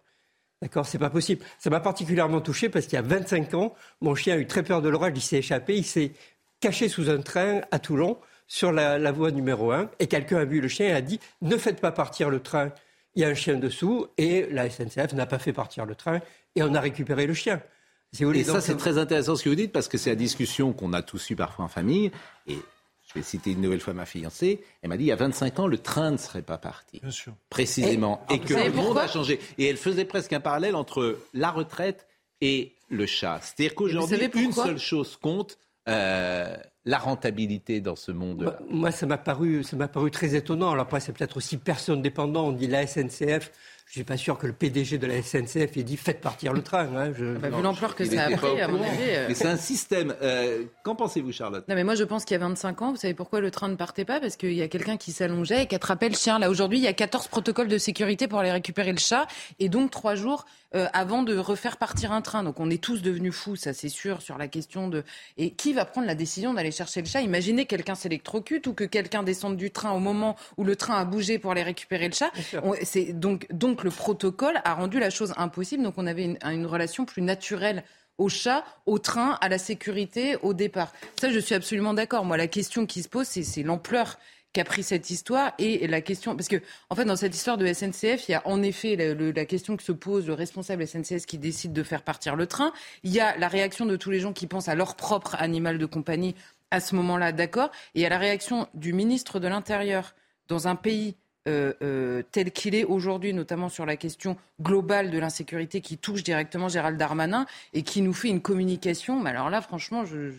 D'accord, c'est pas possible. Ça m'a particulièrement touché parce qu'il y a 25 ans, mon chien a eu très peur de l'orage, il s'est échappé, il s'est caché sous un train à Toulon sur la, voie numéro 1 et quelqu'un a vu le chien et a dit ne faites pas partir le train, il y a un chien dessous et la SNCF n'a pas fait partir le train et on a récupéré le chien. et ça, c'est très intéressant ce que vous dites parce que c'est la discussion qu'on a tous eu parfois en famille. Et je vais citer une nouvelle fois ma fiancée. Elle m'a dit il y a 25 ans, le train ne serait pas parti. Bien sûr. Précisément. Et, que le monde a changé. Et elle faisait presque un parallèle entre la retraite et le chat. C'est-à-dire qu'aujourd'hui, une seule chose compte. Euh, la rentabilité dans ce monde Moi, ça m'a paru, paru très étonnant. Alors après, c'est peut-être aussi personne dépendant. On dit la SNCF. Je suis pas sûr que le PDG de la SNCF ait dit faites partir le train. Hein. Je... Ah bah, vu l'ampleur que ça a pris, à mon avis. Euh. Mais c'est un système. Euh, qu'en pensez-vous, Charlotte? Non, mais moi, je pense qu'il y a 25 ans, vous savez pourquoi le train ne partait pas? Parce qu'il y a quelqu'un qui s'allongeait et qui attrapait le chien. Là, aujourd'hui, il y a 14 protocoles de sécurité pour aller récupérer le chat. Et donc, trois jours euh, avant de refaire partir un train. Donc, on est tous devenus fous, ça c'est sûr, sur la question de. Et qui va prendre la décision d'aller chercher le chat? Imaginez quelqu'un s'électrocute ou que quelqu'un descende du train au moment où le train a bougé pour aller récupérer le chat. C'est donc, donc le protocole a rendu la chose impossible. Donc on avait une, relation plus naturelle au chat, au train, à la sécurité, au départ. Ça, je suis absolument d'accord. Moi, la question qui se pose, c'est l'ampleur qu'a pris cette histoire et la question parce que en fait dans cette histoire de SNCF il y a en effet la question que se pose le responsable SNCF qui décide de faire partir le train il y a la réaction de tous les gens qui pensent à leur propre animal de compagnie à ce moment-là d'accord? Et a la réaction du ministre de l'Intérieur dans un pays euh, euh, tel qu'il est aujourd'hui, notamment sur la question globale de l'insécurité qui touche directement Gérald Darmanin et qui nous fait une communication. Alors là, franchement, je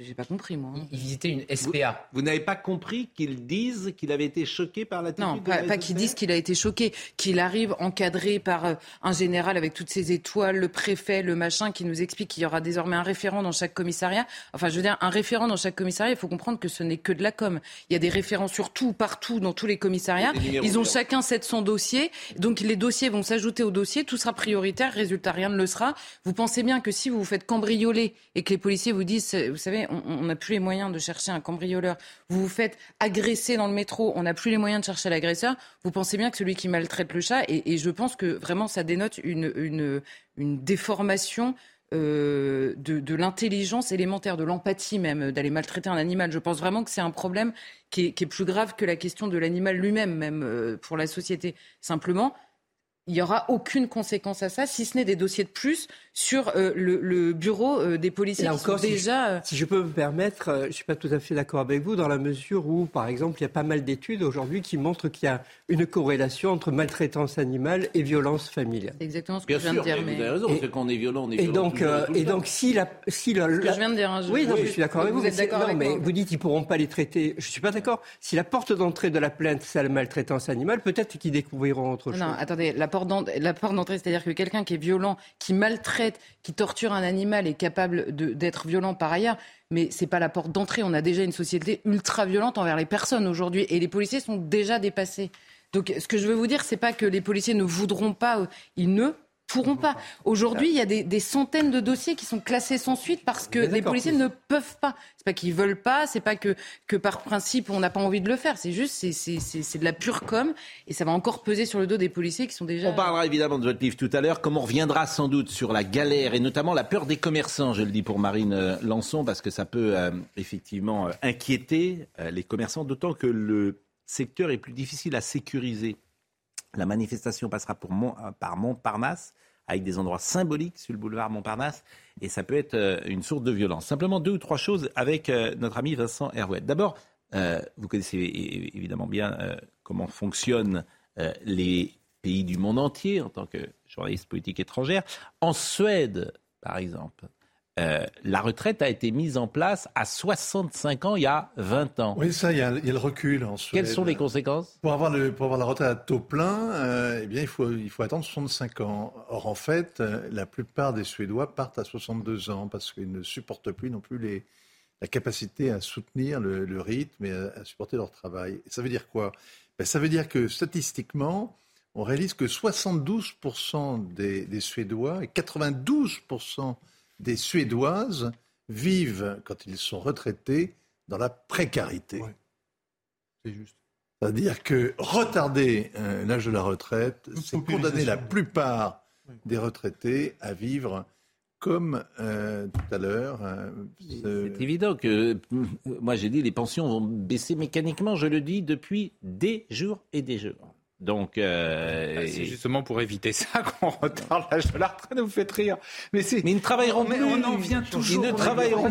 j'ai pas compris, moi. Hein. Il visitait une SPA. Vous, n'avez pas compris qu'ils disent qu'il avait été choqué par l'attitude Non, pas, pas qu'ils disent qu'il a été choqué, qu'il arrive encadré par euh, un général avec toutes ses étoiles, le préfet, le machin, qui nous explique qu'il y aura désormais un référent dans chaque commissariat. Enfin, je veux dire, un référent dans chaque commissariat, il faut comprendre que ce n'est que de la com. Il y a des référents sur tout, partout, dans tous les commissariats. Ils ont chacun 700 dossiers. Donc les dossiers vont s'ajouter aux dossiers. Tout sera prioritaire. Résultat, rien ne le sera. Vous pensez bien que si vous vous faites cambrioler et que les policiers vous disent, vous savez, on n'a plus les moyens de chercher un cambrioleur, vous vous faites agresser dans le métro, on n'a plus les moyens de chercher l'agresseur, vous pensez bien que celui qui maltraite le chat, et, je pense que vraiment ça dénote une, déformation euh, de, l'intelligence élémentaire, de l'empathie même, d'aller maltraiter un animal. Je pense vraiment que c'est un problème qui est, plus grave que la question de l'animal lui-même, même euh, pour la société. Simplement, il n'y aura aucune conséquence à ça, si ce n'est des dossiers de plus sur euh, le, bureau euh, des policiers qui sont déjà... Euh, si, je peux me permettre, je ne suis pas tout à fait d'accord avec vous, dans la mesure où, par exemple, il y a pas mal d'études aujourd'hui qui montrent qu'il y a une corrélation entre maltraitance animale et violence familiale. C'est exactement ce que je viens de dire. Mais... Vous avez raison, c'est qu'on est violent, on est et Donc, et donc, si la... Si la, ce que je viens de dire. Hein, oui, non, je suis d'accord avec vous. Vous êtes d'accord avec mais vous dites qu'ils ne pourront pas les traiter. Je ne suis pas d'accord. Si la porte d'entrée de la plainte, c'est la maltraitance animale, peut-être qu'ils découvriront autre chose. Non, attendez, la la porte d'entrée, c'est-à-dire que quelqu'un qui est violent, qui maltraite, qui torture un animal est capable d'être violent par ailleurs, mais c'est pas la porte d'entrée. On a déjà une société ultra violente envers les personnes aujourd'hui, et les policiers sont déjà dépassés. Donc, ce que je veux vous dire, c'est pas que les policiers ne voudront pas, euh, ils ne pourront pas. Aujourd'hui, il y a des, centaines de dossiers qui sont classés sans suite parce que les policiers ne peuvent pas. C'est pas qu'ils veulent pas, c'est pas que, que par principe on n'a pas envie de le faire. C'est juste, c'est de la pure com et ça va encore peser sur le dos des policiers qui sont déjà. On parlera évidemment de votre livre tout à l'heure. Comme on reviendra sans doute sur la galère et notamment la peur des commerçants, je le dis pour Marine euh, Lançon, parce que ça peut euh, effectivement euh, inquiéter les commerçants, d'autant que le secteur est plus difficile à sécuriser la manifestation passera pour par Montparnasse, avec des endroits symboliques sur le boulevard Montparnasse, et ça peut être euh, une source de violence. Simplement deux ou trois choses avec euh, notre ami Vincent Hervouet. D'abord, euh, vous connaissez évidemment bien comment fonctionnent les pays du monde entier en tant que journaliste politique étrangère. En Suède, par exemple, euh, la retraite a été mise en place à 65 ans il y a 20 ans. Oui, ça, il y a, le recul en Quelles sont les conséquences? Pour avoir, pour avoir la retraite à taux plein, euh, eh bien, il faut, il faut attendre 65 ans. Or, en fait, euh, la plupart des Suédois partent à 62 ans parce qu'ils ne supportent plus non plus les, la capacité à soutenir le, rythme et à, supporter leur travail. ça veut dire quoi? Ben, Ça veut dire que statistiquement, on réalise que 72% des, des Suédois et 92% des Suédoises vivent, quand ils sont retraités, dans la précarité. C'est juste. C'est-à-dire que retarder euh, l'âge de la retraite, c'est condamner la plupart des retraités à vivre comme euh, tout à l'heure. Euh, c'est évident que, moi j'ai dit, les pensions vont baisser mécaniquement, je le dis depuis des jours et des jours. Donc, euh, bah, c'est justement pour éviter ça qu'on retarde l'âge de la retraite. Vous faites rire, mais, mais ils ne travailleront mais On en vient toujours. Ils ne travailleront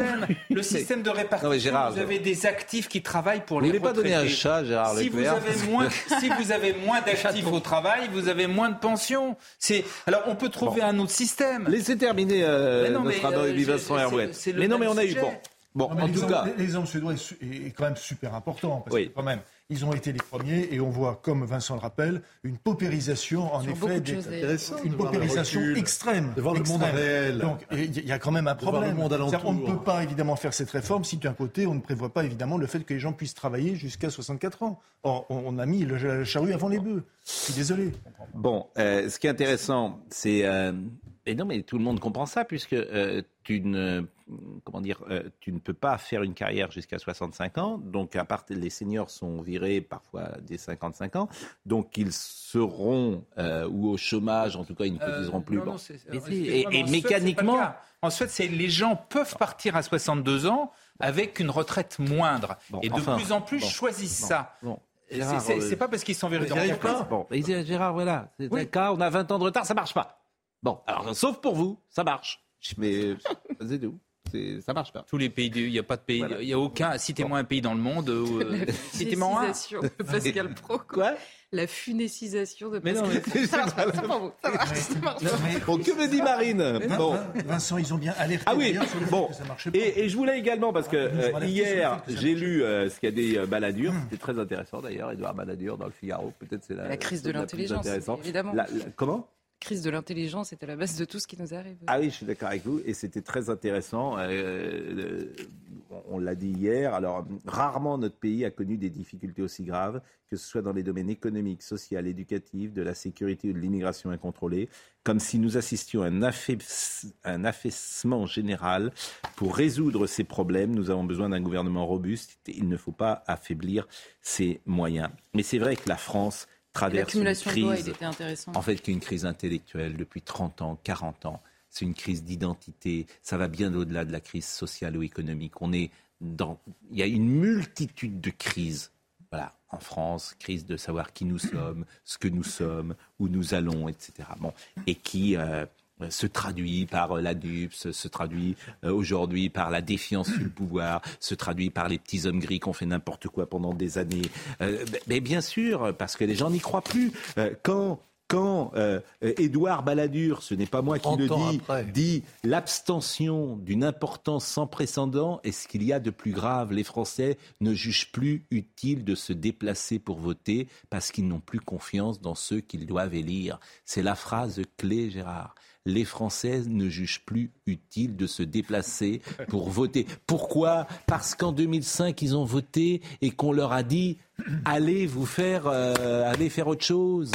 Le système de répartition. vous avez des actifs qui travaillent pour les retraités. Vous voulez pas donner un chat, Gérard si vous avez moins, Si vous avez moins d'actifs au travail, vous avez moins de pensions. C'est alors on peut trouver un autre système. Laissez terminer euh, notre mais, euh, Vincent. Mais non, mais on a eu bon. Bon, en tout cas, l'exemple suédois est, quand même super important parce que quand même, ils ont été les premiers et on voit, comme Vincent le rappelle, une paupérisation, en effet, des, une paupérisation extrême. De voir le monde réel. Donc, il y a quand même un problème. on ne peut pas évidemment faire cette réforme si d'un côté on ne prévoit pas évidemment le fait que les gens puissent travailler jusqu'à 64 ans. Or, on a mis le charrue avant les bœufs. Je suis désolé. Bon, euh, ce qui est intéressant, c'est euh, Et non, mais tout le monde comprend ça, puisque euh, tu, ne, comment dire, euh, tu ne peux pas faire une carrière jusqu'à 65 ans. Donc, à part les seniors sont virés parfois dès 55 ans. Donc, ils seront euh, ou au chômage, en tout cas, ils ne cotiseront plus. bon. et, mécaniquement. En Suède, les gens peuvent partir à 62 ans avec une retraite moindre. et de plus en plus choisissent ça. C'est pas parce qu'ils sont virés dans Gérard, voilà. C'est cas, on a 20 ans de retard, ça marche pas. Bon, alors sauf pour vous, ça marche. Mais c'est tout. Ça marche pas. Tous les pays, il n'y a pas de pays, il y a aucun. Citez-moi un pays dans le monde où. Euh, citez-moi un. de Pascal Pro. Quoi La funécisation de Pascal Mais non, mais ça marche pas. Ça marche pas. Bon, que me dit Marine Bon, Vincent, ils ont bien alerté. Ah oui. Bon. Que ça marchait pas. Et, et, je voulais également parce que euh, hier j'ai lu euh, ce qu'il y a des euh, baladures. C'était très intéressant d'ailleurs. Edouard Balladur dans le Figaro. Peut-être c'est la, la crise de l'intelligence. Évidemment. La, la, comment? Crise de l'intelligence est à la base de tout ce qui nous arrive. Ah oui, je suis d'accord avec vous, et c'était très intéressant. Euh, euh, on l'a dit hier. Alors, rarement notre pays a connu des difficultés aussi graves, que ce soit dans les domaines économiques, social, éducatifs, de la sécurité ou de l'immigration incontrôlée, comme si nous assistions à un, un affaissement général. Pour résoudre ces problèmes, nous avons besoin d'un gouvernement robuste. Il ne faut pas affaiblir ses moyens. Mais c'est vrai que la France traverse une crise, en fait, qui est une crise intellectuelle depuis 30 ans, 40 ans. C'est une crise d'identité. Ça va bien au-delà de la crise sociale ou économique. On est dans, il y a une multitude de crises. Voilà, en France, crise de savoir qui nous sommes, ce que nous sommes, où nous allons, etc. Bon, et qui euh, se traduit par euh, la DUPS, se traduit euh, aujourd'hui par la défiance du pouvoir, se traduit par les petits hommes gris qui ont fait n'importe quoi pendant des années. Mais bien sûr, parce que les gens n'y croient plus. Quand quand Édouard Balladur, ce n'est pas moi qui le dis, dit l'abstention d'une importance sans précédent, est-ce qu'il y a de plus grave Les Français ne jugent plus utile de se déplacer pour voter parce qu'ils n'ont plus confiance dans ceux qu'ils doivent élire. C'est la phrase clé, Gérard les Français ne jugent plus utile de se déplacer pour voter. Pourquoi? Parce qu'en 2005, ils ont voté et qu'on leur a dit allez vous faire, euh, allez faire autre chose.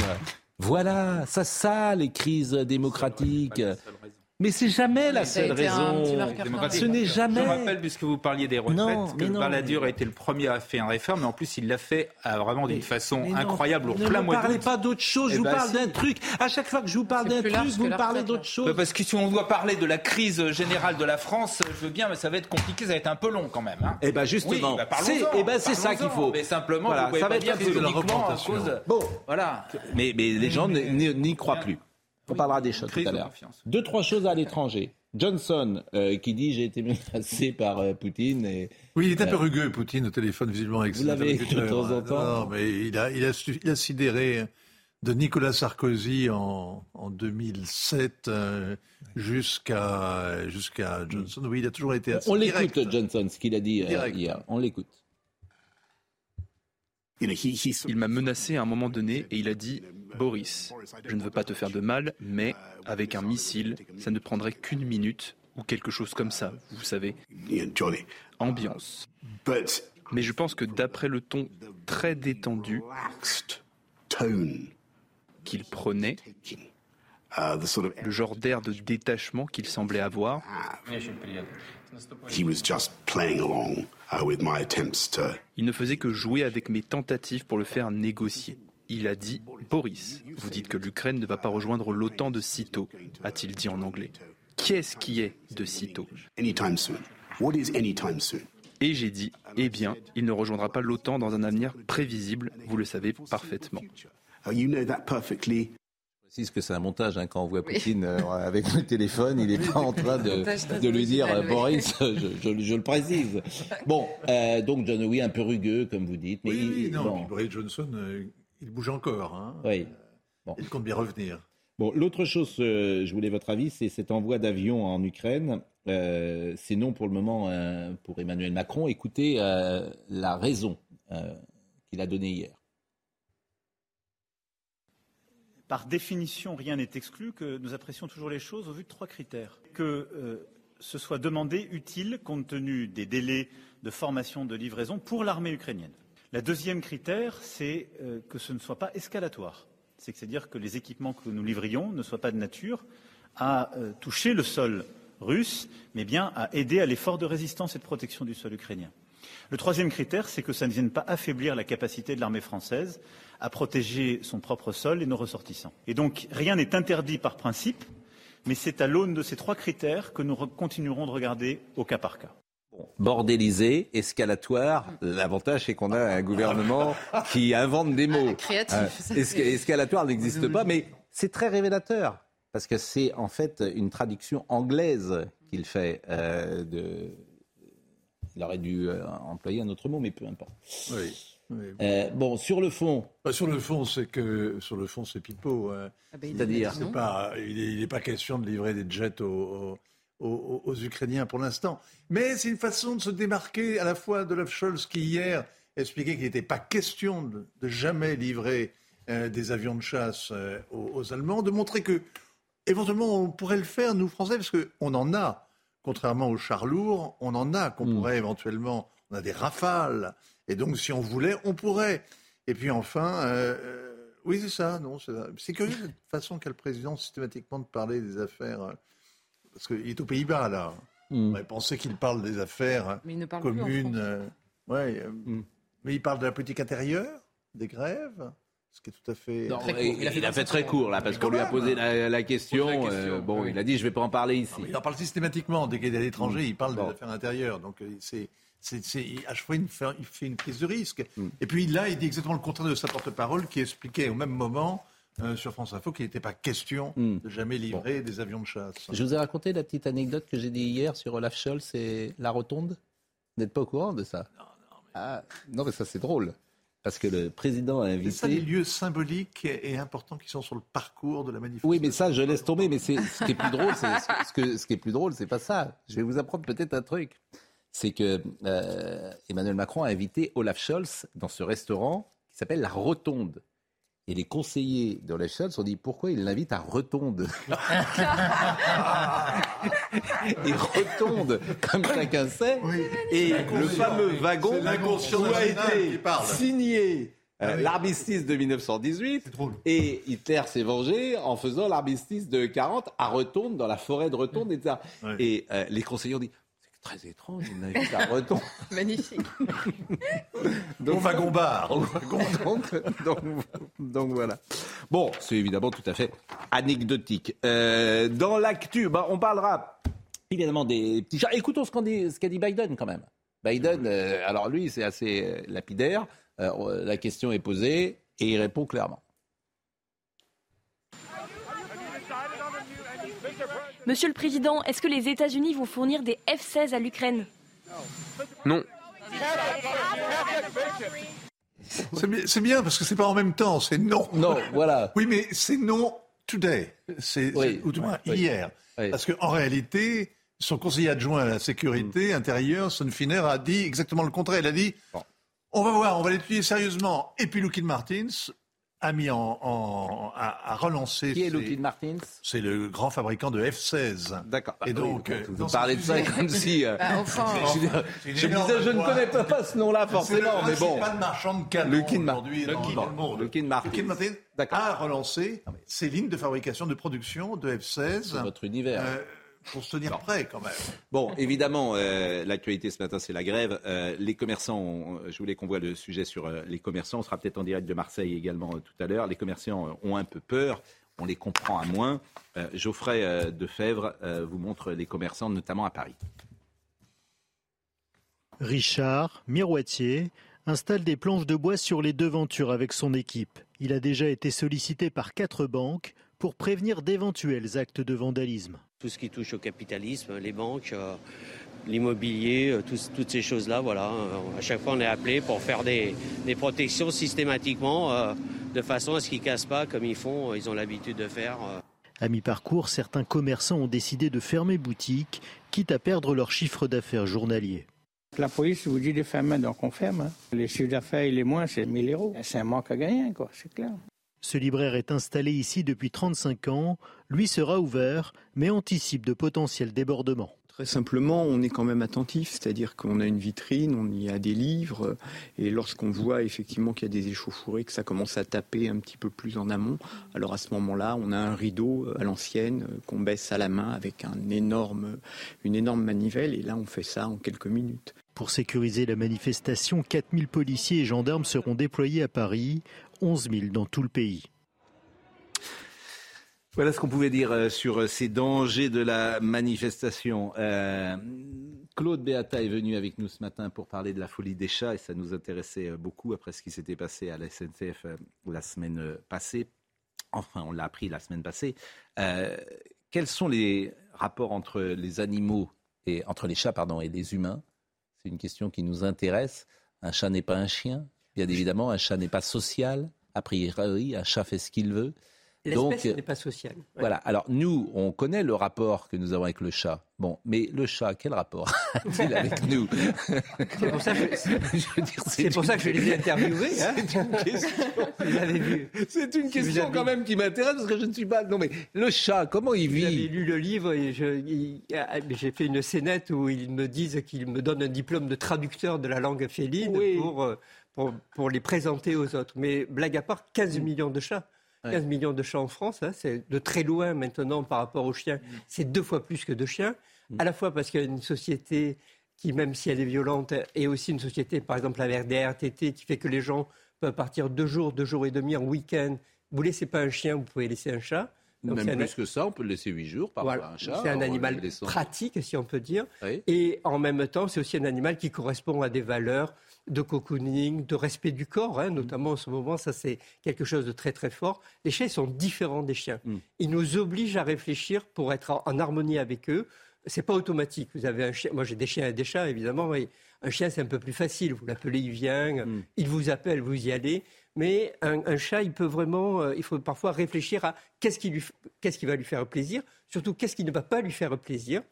Voilà, ça, ça, les crises démocratiques. Mais c'est jamais la seule raison. Ce n'est jamais. Je rappelle, puisque vous parliez des retraites, que Balladur a été le premier à faire une réforme, mais en plus, il l'a fait vraiment d'une façon incroyable, au plein mois Ne parlez pas d'autre chose, je eh vous ben, parle d'un truc. À chaque fois que je vous parle d'un truc, vous me parlez d'autre chose. Parce que si on doit parler de la crise générale de la France, je veux bien, mais ça va être compliqué, ça va être un peu long quand même. Hein. Eh bien, justement, bah, c'est eh ben, ça qu'il faut. Mais simplement, vous pouvez ça va être de la représentation. Bon, voilà. Mais les gens n'y croient plus. On parlera des choses tout à l'heure. Deux, trois choses à l'étranger. Johnson euh, qui dit j'ai été menacé par euh, Poutine. Et, oui, il est un peu euh, rugueux, Poutine, au téléphone, visiblement. Avec vous l'avez de temps en temps. Non, mais il a, il a, il a sidéré de Nicolas Sarkozy en, en 2007 jusqu'à jusqu'à Johnson. Oui, il a toujours été assez On l'écoute, Johnson, ce qu'il a dit hier. On l'écoute. Il m'a menacé à un moment donné et il a dit Boris, je ne veux pas te faire de mal, mais avec un missile, ça ne prendrait qu'une minute ou quelque chose comme ça, vous savez. Ambiance. Mais je pense que d'après le ton très détendu qu'il prenait, le genre d'air de détachement qu'il semblait avoir, il ne faisait que jouer avec mes tentatives pour le faire négocier. Il a dit Boris, vous dites que l'Ukraine ne va pas rejoindre l'OTAN de sitôt, a-t-il dit en anglais. Qu'est-ce qui est de sitôt? Et j'ai dit Eh bien, il ne rejoindra pas l'OTAN dans un avenir prévisible, vous le savez parfaitement précise que c'est un montage. Hein, quand on voit Poutine euh, avec le téléphone, il n'est pas en train de, de lui dire Boris, je, je, le précise. Bon, euh, donc John oui, un peu rugueux, comme vous dites. Mais oui, non, Boris Johnson, euh, il bouge encore. Hein. Oui. Bon. Il compte bien revenir. Bon, l'autre chose, je voulais votre avis, c'est cet envoi d'avions en Ukraine. c'est non pour le moment pour Emmanuel Macron. Écoutez la raison qu'il a donnée hier. Par définition, rien n'est exclu que nous apprécions toujours les choses au vu de trois critères. Que euh, ce soit demandé, utile, compte tenu des délais de formation, de livraison pour l'armée ukrainienne. La deuxième critère, c'est euh, que ce ne soit pas escalatoire. C'est-à-dire que les équipements que nous livrions ne soient pas de nature à euh, toucher le sol russe, mais bien à aider à l'effort de résistance et de protection du sol ukrainien. Le troisième critère, c'est que ça ne vienne pas affaiblir la capacité de l'armée française à protéger son propre sol et nos ressortissants. Et donc, rien n'est interdit par principe, mais c'est à l'aune de ces trois critères que nous continuerons de regarder au cas par cas. Bordélisé, escalatoire. L'avantage, c'est qu'on a un gouvernement qui invente des mots. Créatif. Euh, escalatoire n'existe pas, mais c'est très révélateur parce que c'est en fait une traduction anglaise qu'il fait. Euh, de... Il aurait dû euh, employer un autre mot, mais peu importe. Oui. bon, sur le fond. Bah, sur le fond, c'est que sur le fond, c'est pipeau. Hein. Ah ben, C'est-à-dire, il n'est pas question de livrer des jets aux, aux, Ukrainiens pour l'instant. Mais c'est une façon de se démarquer à la fois de Olaf Scholz qui hier expliquait qu'il n'était pas question de, jamais livrer euh, des avions de chasse euh, aux, Allemands, de montrer que éventuellement on pourrait le faire nous Français parce qu'on en a, contrairement aux chars lourds, on en a qu'on hmm. pourrait éventuellement, on a des rafales et donc si on voulait, on pourrait. Et puis enfin. Euh, oui, c'est ça, non, c'est curieux cette façon qu'a le président systématiquement de parler des affaires parce qu'il est aux Pays-Bas, là. Mm. On va penser qu'il parle des affaires communes. Euh, ouais, euh, mm. Mais il parle de la politique intérieure, des grèves ce qui est tout à fait. il, a fait, très court là, parce qu'on lui a posé la, question. Euh, bon, il a dit je ne vais pas en parler ici. il en parle systématiquement. Dès qu'il est à l'étranger, il parle des affaires intérieures. Donc c'est, à chaque fois il fait, il fait, une prise de risque. Mm. Et puis là, il dit exactement le contraire de sa porte-parole, qui expliquait au même moment euh, sur France Info qu'il n'était pas question hmm. de jamais livrer des avions de chasse. Je vous ai raconté la petite anecdote que j'ai dit hier sur Olaf Scholz et la rotonde. Vous n'êtes pas au courant de ça? Non, non. Mais, ah, non, mais ça c'est drôle. Parce que le président a invité. C'est ça les lieux symboliques et importants qui sont sur le parcours de la manifestation. Oui, mais ça, je laisse tomber. Mais ce qui est plus drôle, c'est ce, que, ce qui est plus drôle, c'est pas ça. Je vais vous apprendre peut-être un truc. C'est que euh, Emmanuel Macron a invité Olaf Scholz dans ce restaurant qui s'appelle la Rotonde. Et les conseillers de la Scholz ont dit pourquoi il l'invite à Retonde? Et Retonde, comme chacun sait, et le fameux wagon où a été signé euh, ah l'armistice de 1918 et Hitler s'est vengé en faisant l'armistice de 40 à Retonde, dans la forêt de Retonde, etc. Et euh, les conseillers ont dit très étrange, une invite à Breton. Magnifique. donc, Au wagon bar. donc, voilà. Bon, c'est évidemment tout à fait anecdotique. Euh, dans l'actu, bah, on parlera évidemment des petits chats. Écoutons ce qu'a dit, dit, Biden quand même. Biden, euh, alors lui, c'est assez euh, lapidaire. la question est posée et il répond clairement. Monsieur le Président, est-ce que les États-Unis vont fournir des F-16 à l'Ukraine? Non. C'est bien, parce que c'est pas en même temps, c'est non. Non, voilà. Oui, mais c'est non today, c'est ou du moins hier, parce qu'en réalité, son conseiller adjoint à la sécurité mm. intérieure, Son Finner, a dit exactement le contraire. Il a dit on va voir, on va l'étudier sérieusement. Et puis Lockheed Martins a mis en, a, relancé. Qui est Lockheed Martins C'est le grand fabricant de F-16. D'accord. Et donc, vous parlez de ça comme si. Euh, bah, enfin, je, je, je ne connais pas ce nom-là forcément, mais bon. pas de marchand de canons aujourd'hui dans, dans, le monde. Lockheed Martin. Lockheed Martin a relancé ses lignes de fabrication de production de F-16. Votre univers. Euh, pour se tenir prêt quand même. Bon, évidemment, euh, l'actualité ce matin, c'est la grève. Euh, les commerçants, je voulais qu'on voit le sujet sur euh, les commerçants. On sera peut-être en direct de Marseille également tout à l'heure. Les commerçants ont un peu peur. On les comprend à moins. Geoffrey Defebvre vous montre les commerçants, notamment à Paris. Richard, miroitier, installe des planches de bois sur les devantures avec son équipe. Il a déjà été sollicité par quatre banques pour prévenir d'éventuels actes de vandalisme. Tout ce qui touche au capitalisme, les banques, euh, l'immobilier, euh, toutes ces choses-là, voilà. Euh, à chaque fois, on est appelé pour faire des, protections systématiquement, de façon à ce qu'ils ne cassent pas comme ils font, ils ont l'habitude de faire. À mi-parcours, certains commerçants ont décidé de fermer boutique, quitte à perdre leur chiffre d'affaires journalier. La police vous dit de fermer, donc on ferme. Hein. Les chiffres d'affaires, il est moins, c'est 1000 euros. C'est un manque à gagner, quoi, c'est clair. Ce libraire est installé ici depuis 35 ans. Lui sera ouvert, mais anticipe de potentiels débordements. Très simplement, on est quand même attentif, c'est-à-dire qu'on a une vitrine, on y a des livres, et lorsqu'on voit effectivement qu'il y a des échauffourées, que ça commence à taper un petit peu plus en amont, alors à ce moment-là, on a un rideau à l'ancienne qu'on baisse à la main avec un énorme, une énorme manivelle, et là on fait ça en quelques minutes. Pour sécuriser la manifestation, 4000 policiers et gendarmes seront déployés à Paris, 11 000 dans tout le pays. Voilà ce qu'on pouvait dire euh, sur euh, ces dangers de la manifestation. Euh, Claude Beata est venu avec nous ce matin pour parler de la folie des chats et ça nous intéressait beaucoup après ce qui s'était passé à la SNCF la semaine passée. Enfin, on l'a appris la semaine passée. quels sont les rapports entre les animaux et entre les chats pardon et les humains? C'est une question qui nous intéresse. Un chat n'est pas un chien. Bien évidemment, un chat n'est pas social. A priori, un chat fait ce qu'il veut. L'espèce n'est pas sociale. Voilà. Alors nous, on connaît le rapport que nous avons avec le chat. Bon, mais le chat, quel rapport a-t-il avec nous? C'est pour ça que je, pour ça que je les ai interviewés. Hein. c'est une question. Vous avez vu. C'est une question quand même qui m'intéresse parce que je ne suis pas. Non, mais le chat, comment il vit? J'ai lu le livre et j'ai fait une scénette où ils me disent qu'ils me donnent un diplôme de traducteur de la langue féline pour, euh, pour, pour les présenter aux autres. Mais blague à part, 15 millions de chats. 15 millions de chats en France, hein, c'est de très loin maintenant par rapport aux chiens. Mm. C'est deux fois plus que de chiens, mm. à la fois parce qu'il y a une société qui, même si elle est violente, est aussi une société, par exemple avec des RTT, qui fait que les gens peuvent partir deux jours, deux jours et demi en week-end. Vous laissez pas un chien, vous pouvez laisser un chat. Même plus que ça, on peut le laisser huit jours par un chat. C'est un animal pratique, si on peut dire. Et en même temps, c'est aussi un animal qui correspond à des valeurs de cocooning, de respect du corps, hein, notamment en ce moment, ça c'est quelque chose de très très fort. Les chiens sont différents des chiens. Mm. Ils nous obligent à réfléchir pour être en, harmonie avec eux. C'est pas automatique. Vous avez un chien, moi j'ai des chiens et des chats évidemment. Mais un chien c'est un peu plus facile. Vous l'appelez, il vient, mm. il vous appelle, vous y allez. Mais un, chat, il peut vraiment, euh, il faut parfois réfléchir à qu'est-ce qui, qu'est-ce qui va lui faire plaisir, surtout qu'est-ce qui ne va pas lui faire plaisir.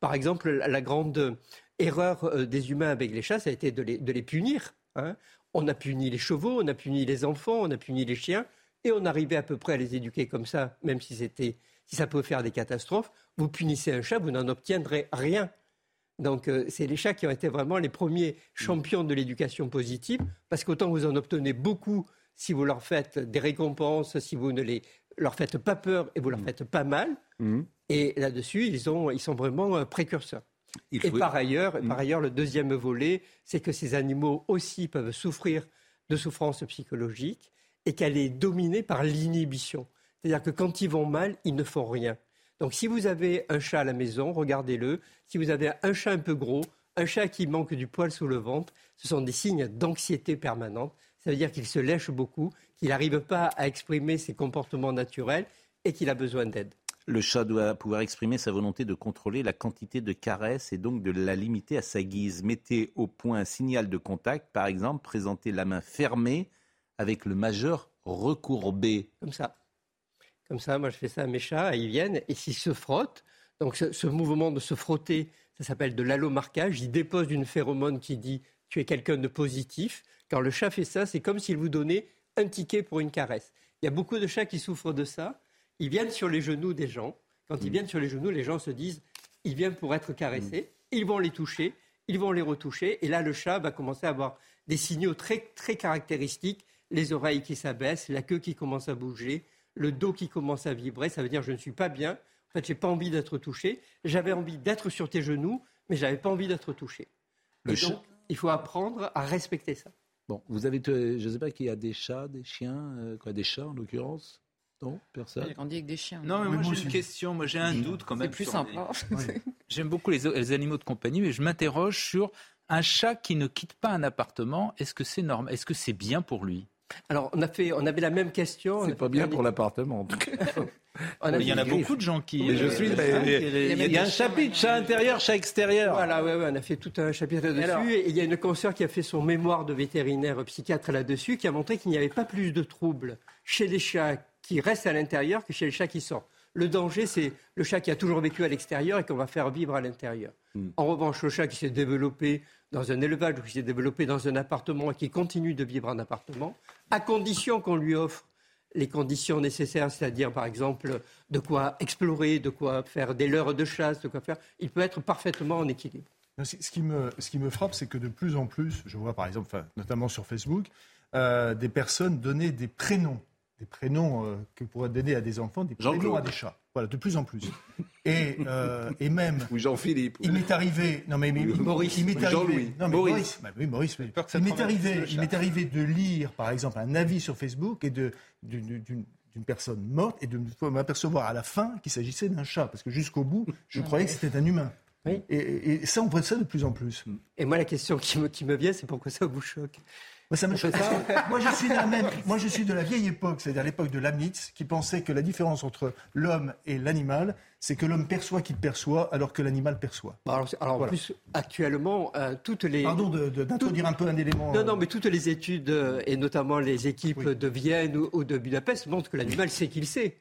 Par exemple, la grande erreur euh, des humains avec les chats, ça a été de les, punir. Hein. On a puni les chevaux, on a puni les enfants, on a puni les chiens, et on arrivait à peu près à les éduquer comme ça, même si, si ça peut faire des catastrophes. Vous punissez un chat, vous n'en obtiendrez rien. Donc euh, c'est les chats qui ont été vraiment les premiers champions de l'éducation positive, parce qu'autant vous en obtenez beaucoup si vous leur faites des récompenses, si vous ne les, leur faites pas peur et vous leur mmh. faites pas mal. Mmh. Et là-dessus, ils, ils sont vraiment euh, et par ailleurs, par ailleurs, le deuxième volet, c'est que ces animaux aussi peuvent souffrir de souffrances psychologiques et qu'elle est dominée par l'inhibition. C'est-à-dire que quand ils vont mal, ils ne font rien. Donc si vous avez un chat à la maison, regardez-le. Si vous avez un chat un peu gros, un chat qui manque du poil sous le ventre, ce sont des signes d'anxiété permanente. Ça veut dire qu'il se lèche beaucoup, qu'il n'arrive pas à exprimer ses comportements naturels et qu'il a besoin d'aide. Le chat doit pouvoir exprimer sa volonté de contrôler la quantité de caresses et donc de la limiter à sa guise. Mettez au point un signal de contact, par exemple, présentez la main fermée avec le majeur recourbé. Comme ça. Comme ça, moi je fais ça à mes chats, ils viennent et s'ils se frottent, donc ce, mouvement de se frotter, ça s'appelle de l'allomarquage, ils déposent une phéromone qui dit tu es quelqu'un de positif. Quand le chat fait ça, c'est comme s'il vous donnait un ticket pour une caresse. Il y a beaucoup de chats qui souffrent de ça ils viennent sur les genoux des gens. Quand ils mm. viennent sur les genoux, les gens se disent, ils viennent pour être caressés. Mm. Ils vont les toucher, ils vont les retoucher. Et là, le chat va commencer à avoir des signaux très, très caractéristiques. Les oreilles qui s'abaissent, la queue qui commence à bouger, le dos qui commence à vibrer. Ça veut dire, je ne suis pas bien. En fait, j'ai pas envie d'être touché. J'avais envie d'être sur tes genoux, mais j'avais pas envie d'être touché. donc, il faut apprendre à respecter ça. Bon, vous avez, je ne sais pas qu'il y a des chats, des chiens, euh, quoi, des chats en l'occurrence? Non, personne. J'ai grandi avec des chiens. Non, mais moi j'ai une question, moi j'ai un doute quand même. C'est plus simple. Hein. J'aime beaucoup les, animaux de compagnie, mais je m'interroge sur un chat qui ne quitte pas un appartement. Est-ce que c'est normal Est-ce que c'est bien pour lui? Alors, on, a fait, on avait la même question. C'est pas bien pour l'appartement, en tout cas. il y en a beaucoup de gens qui. je suis. il y a un chapitre chat intérieur, chat extérieur. Voilà, ouais, ouais, on a fait tout un chapitre là-dessus. Et il y a une consoeur qui a fait son mémoire de vétérinaire psychiatre là-dessus, qui a montré qu'il n'y avait pas plus de troubles chez les chats qui reste à l'intérieur que chez le chat qui sort. Le danger, c'est le chat qui a toujours vécu à l'extérieur et qu'on va faire vivre à l'intérieur. Hmm. En revanche, le chat qui s'est développé dans un élevage ou qui s'est développé dans un appartement et qui continue de vivre en appartement, à condition qu'on lui offre les conditions nécessaires, c'est-à-dire par exemple de quoi explorer, de quoi faire des leurres de chasse, de quoi faire, il peut être parfaitement en équilibre. Ce qui me, ce qui me frappe, c'est que de plus en plus, je vois par exemple, notamment sur Facebook, euh, des personnes donner des prénoms, des prénoms euh, que pourraient donner à des enfants, des prénoms à des chats. Voilà, de plus en plus. Et, euh, et même. Ou Jean-Philippe. Il m'est arrivé. Non, mais, Maurice. Il m'est arrivé. Non, mais Maurice. Bah oui, Maurice. Il m'est arrivé, il m'est arrivé de lire, par exemple, un avis sur Facebook et de, d'une personne morte et de m'apercevoir à la fin qu'il s'agissait d'un chat. Parce que jusqu'au bout, je croyais que c'était un humain. Oui. Et, ça, on voit ça de plus en plus. Et moi, la question qui me, qui me vient, c'est pourquoi ça vous choque? Moi, ça me choque moi, je suis de la même, moi, je suis de la vieille époque, c'est-à-dire l'époque de Leibniz, qui pensait que la différence entre l'homme et l'animal, c'est que l'homme perçoit qu'il perçoit, alors que l'animal perçoit. Bah, alors, en plus, actuellement, euh, toutes les... Pardon d'introduire un peu un élément... Non, non, mais toutes les études, euh, et notamment les équipes de Vienne ou de Budapest, montrent que l'animal sait qu'il sait.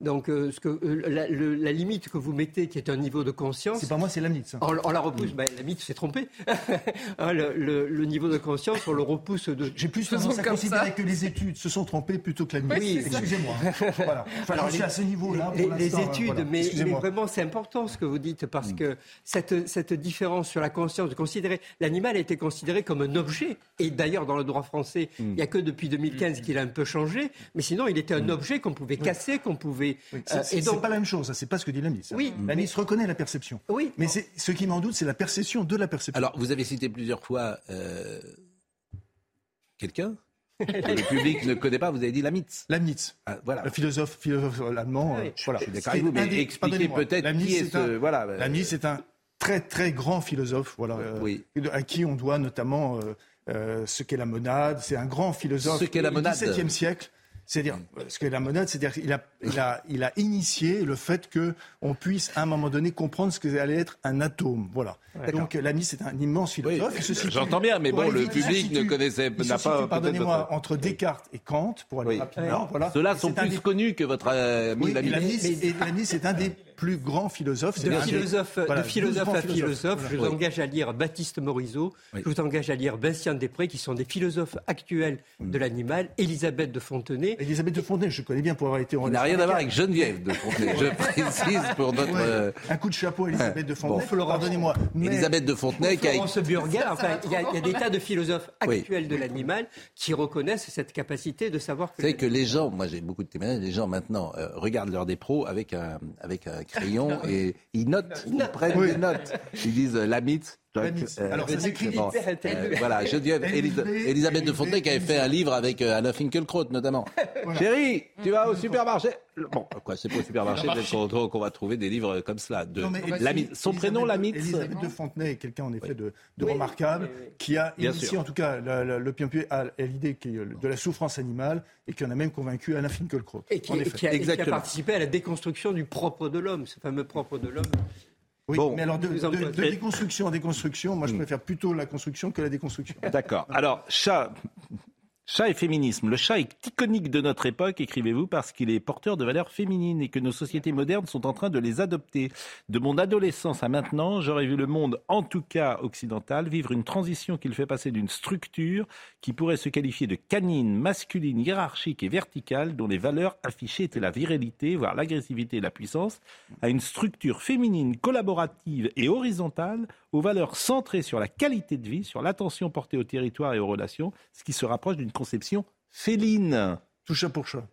Donc, euh, ce que, euh, la, limite que vous mettez, qui est un niveau de conscience. C'est pas moi, c'est la mythe. On, la repousse. Mm. Ben, la mythe s'est trompée. Hein, le, niveau de conscience, on le repousse de. J'ai plus tendance à considérer que les études se sont trompées plutôt que la mythe. Oui, excusez-moi. voilà. Alors, je suis à ce niveau-là. Les, les, études, mais, vraiment, c'est important ce que vous dites parce mm. que cette, cette différence sur la conscience, de considérer l'animal a été considéré comme un objet. Et d'ailleurs, dans le droit français, mm. il n'y a que depuis 2015 qu'il a un peu changé. Mais sinon, il était un objet qu'on pouvait casser, qu'on pouvait oui, euh, c'est pas la même chose, c'est pas ce que dit la ministre. Oui. La ministre reconnaît la perception. Oui. Mais ce qui m'en doute, c'est la perception de la perception. Alors, vous avez cité plusieurs fois euh, quelqu'un le public ne connaît pas, vous avez dit Leibniz. Leibniz. Ah, voilà. Le philosophe, philosophe allemand. Euh, voilà. Je suis d'accord avec vous, mais expliquez peut-être qui est, ce... voilà. Leibniz est un très très grand philosophe, voilà, à qui on doit notamment ce qu'est la monade. C'est un grand philosophe ce qu'est la monade. du XVIIe siècle. C'est-à-dire, ce qu'est la monade, c'est-à-dire qu'il a, il a, il a initié le fait qu'on puisse, à un moment donné, comprendre ce que allait être un atome. Voilà. Donc, l'ami, c'est un immense philosophe. J'entends bien, mais bon, le public ne connaissait n'a pas. Pardonnez-moi, entre Descartes et Kant, pour aller rapidement. Voilà. Ceux-là sont plus connus que votre ami oui, L'ami, c'est un des plus grands philosophes. De philosophe, de philosophe à philosophe, je vous engage à lire Baptiste Morisot, je vous engage à lire Vincent Després, qui sont des philosophes actuels de l'animal, Elisabeth de Fontenay. Elisabeth de Fontenay, je connais bien pour avoir été en Il n'a rien à voir avec Geneviève de Fontenay, je précise pour notre... Euh, un coup de chapeau, Elisabeth de Fontenay, pardonnez-moi. Elisabeth de Fontenay qui a... Burger, enfin, il y, a, des tas de philosophes actuels de l'animal qui reconnaissent cette capacité de savoir que... Vous savez que les gens, moi j'ai beaucoup de témoignages, les gens maintenant euh, regardent l'heure des pros avec un, avec un crayon et ils notent, ils prennent des notes. Ils disent euh, la mythe, euh, Alors, euh, Voilà, dis Elisabeth de Fontenay qui avait fait un livre avec euh, Alain Finkielkraut, notamment. Chérie, tu vas au supermarché? Bon, quoi, c'est pas au supermarché, peut-être qu'on va trouver des livres comme cela. De, son prénom, Lamite Elisabeth de Fontenay est quelqu'un, en effet, de, remarquable, qui a initié, en tout cas, l'opium à l'idée de la souffrance animale et qui en a même convaincu Alain Finkielkraut. Et qui a participé à la déconstruction du propre de l'homme, ce fameux propre de l'homme. Oui, mais alors de, déconstruction à déconstruction, moi je hmm. préfère plutôt la construction que la déconstruction. D'accord. Alors, chat, Chat et féminisme. Le chat est iconique de notre époque, écrivez-vous, parce qu'il est porteur de valeurs féminines et que nos sociétés modernes sont en train de les adopter. De mon adolescence à maintenant, j'aurais vu le monde, en tout cas occidental, vivre une transition qu'il fait passer d'une structure qui pourrait se qualifier de canine, masculine, hiérarchique et verticale, dont les valeurs affichées étaient la virilité, voire l'agressivité et la puissance, à une structure féminine, collaborative et horizontale, aux valeurs centrées sur la qualité de vie, sur l'attention portée au territoire et aux relations, ce qui se rapproche d'une conception féline. Tout chat pour chat.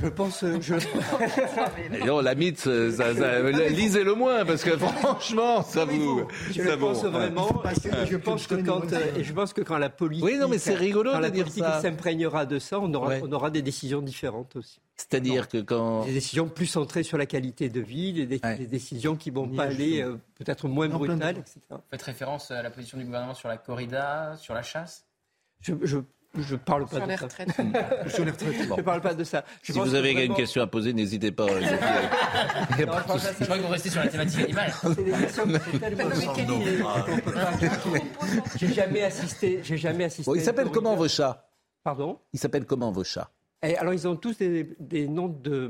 Je pense. Euh, je... non, la mythe, lisez le moins parce que franchement, ça vous. Je pense vraiment. je pense que quand et je pense que quand la politique. Oui, non, mais c'est rigolo quand de la dire politique s'imprégnera de ça, on aura, on aura des décisions différentes aussi. C'est-à-dire que quand des décisions plus centrées sur la qualité de vie, des, décisions qui vont pas aller euh, peut-être moins brutales, etc. Vous faites référence à la position du gouvernement sur la corrida, sur la chasse? je, je je parle pas de ça. Sur les retraites. Je parle pas de ça. si vous avez une question à poser, n'hésitez pas. je crois que vous restez sur la thématique animale. J'ai jamais assisté. J'ai jamais assisté. ils s'appellent comment vos chats? Pardon? Ils s'appellent comment vos chats? Et alors, ils ont tous des, noms de,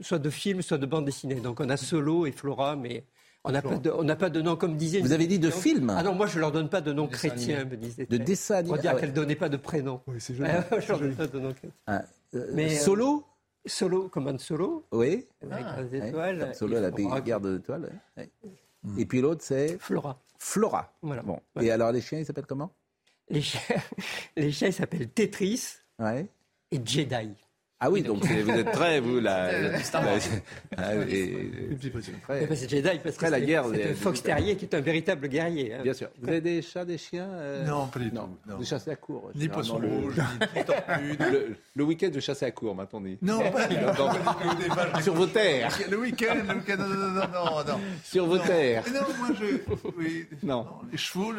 soit de films, soit de bandes dessinées. Donc, on a Solo et Flora, mais On n'a pas, de, pas de nom, comme disait. Vous avez dit de film Ah non, moi je leur donne pas de nom chrétien, me disait. De dessin animé. Pour dire ah qu'elle donnait pas de prénom. Oui, c'est joli. je leur donne pas de nom chrétien. Ah, euh, Mais, solo Solo, commande solo. Oui. Avec ah, des étoiles. solo, la garde d'étoiles. Et puis l'autre, c'est Flora. Flora. Voilà. Bon. Et alors les chiens, ils s'appellent comment? Les chiens, les chiens, ils s'appellent Tetris ouais. et Jedi. Ah oui, donc vous êtes très, vous, la. Ah, c'est Jedi, parce que la guerre, c'est un fox terrier qui est un véritable guerrier. Hein. Bien sûr. Vous avez des chats, des chiens euh, Non, pas du tout. Vous chassez à court Ni poisson rouge, ni tortue. Le, week-end, vous chassez à court, maintenant dit. Non, pas du tout. Sur vos terres. Le week-end, le week-end, non, non, non, non. Sur vos terres. Non, moi, je. Oui. Non. Les chevaux,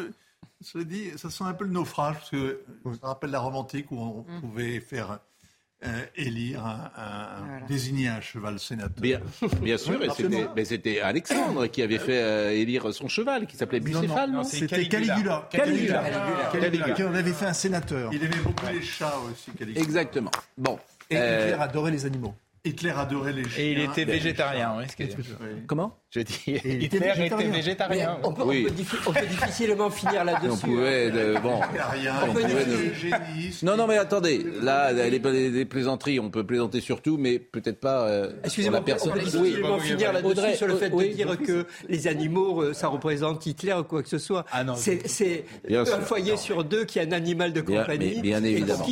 je dit, ça sent un peu le naufrage, parce que ça rappelle la romantique où on mm. pouvait faire euh, élire, un, désigner un cheval sénateur. Bien, bien sûr, mais c'était Alexandre qui avait fait euh, élire son cheval, qui s'appelait Bucéphale, non, C'était Caligula. Caligula. Caligula. Qui en avait fait un sénateur. Il aimait beaucoup les chats aussi, Caligula. Exactement. Bon. Et euh... Hitler adorait les animaux. Hitler adorait les chiens. Et il était végétarien, oui. Comment? Je dis, Hitler était végétarien. On, peut, difficilement finir là-dessus. On pouvait, bon, on pouvait Non, non, mais attendez, là, les, plaisanteries, on peut plaisanter surtout, mais peut-être pas euh, Excusez-moi, personne. On peut difficilement finir là-dessus sur le fait de dire que les animaux, euh, ça représente Hitler ou quoi que ce soit. Ah c'est un foyer sur deux qui a un animal de compagnie. Bien, évidemment.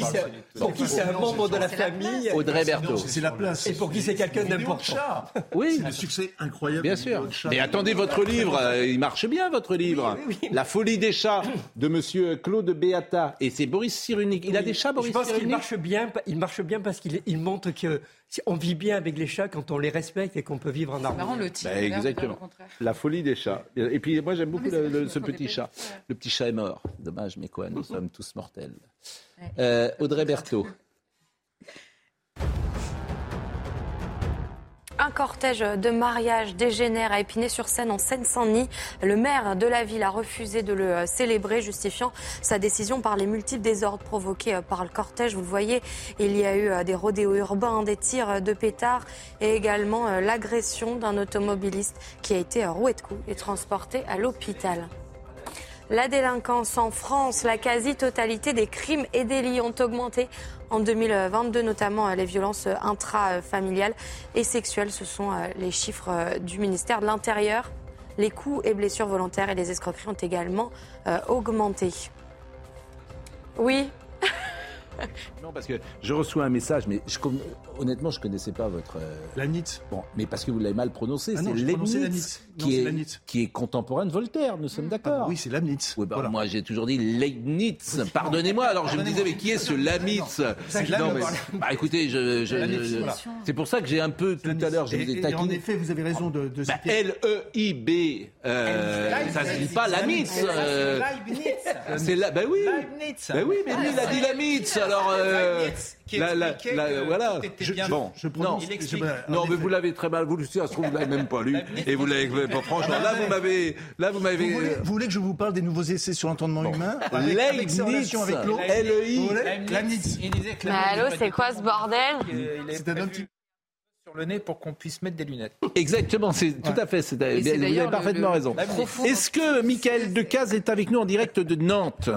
Pour qui c'est un membre de la famille. Audrey Berthaud. C'est la place. Et pour qui c'est quelqu'un d'important. Oui. C'est le succès incroyable. Bien sûr. Mais attendez, votre livre, euh, il marche bien, votre livre. La folie des chats de Monsieur Claude Beata. Et c'est Boris Cyrulnik. Il a des chats, Boris Je pense qu'il marche bien. Il marche bien parce qu'il montre que on vit bien avec les chats quand on les respecte et qu'on peut vivre en harmonie. le titre. Bah, exactement. La folie des chats. Et puis moi j'aime beaucoup ce petit chat. Le petit chat est mort. Dommage, mais quoi, nous sommes tous mortels. Euh, Audrey Berthaud. Un cortège de mariage dégénère à Épinay-sur-Seine en Seine-Saint-Denis. Le maire de la ville a refusé de le célébrer, justifiant sa décision par les multiples désordres provoqués par le cortège. Vous voyez, il y a eu euh, des rodéos urbains, des tirs de pétards et également euh, l'agression d'un automobiliste qui a été roué de coups et transporté à l'hôpital. La délinquance en France, la quasi-totalité des crimes et délits ont augmenté en 2022, notamment euh, les violences intrafamiliales et sexuelles. Ce sont euh, les chiffres euh, du ministère de l'Intérieur. Les coups et blessures volontaires et les escroqueries ont également augmenté. Oui, non, parce que je reçois un message, mais honnêtement, je ne connaissais pas votre. Euh... Bon, mais parce que vous l'avez mal prononcé. Ah c'est Leibniz, qui, est, qui est contemporain de Voltaire, nous sommes d'accord. Ah oui, c'est Leibniz. Bah, moi, j'ai toujours dit Leibniz. Pardonnez-moi, alors je me disais, mais qui est ce Leibniz Non, mais, bah, écoutez, je, c'est pour ça que j'ai un peu tout à l'heure, je vous ai taquiné. En effet, vous avez raison de, de bah, L-E-I-B. Euh, ça ne dit pas Leibniz. C'est là, ben oui. Ben oui, mais lui, il a dit Leibniz alors, euh, qui la, la, la, voilà. Je, bon, je non, non, mais vous l'avez très mal voulu. Ça se trouve, vous l'avez même pas lu. et vous l'avez pas. Franchement, là, vous m'avez, là, vous m'avez. Vous, vous voulez, que je vous parle des nouveaux essais sur l'entendement humain avec, avec ses relations avec l'eau L-E-I. Mais allô, c'est quoi ce bordel C'est un homme qui sur le nez pour qu'on puisse mettre des lunettes. Exactement, c'est tout à fait. vous avez parfaitement raison. Est-ce que Michael Decaze est avec nous en direct de Nantes?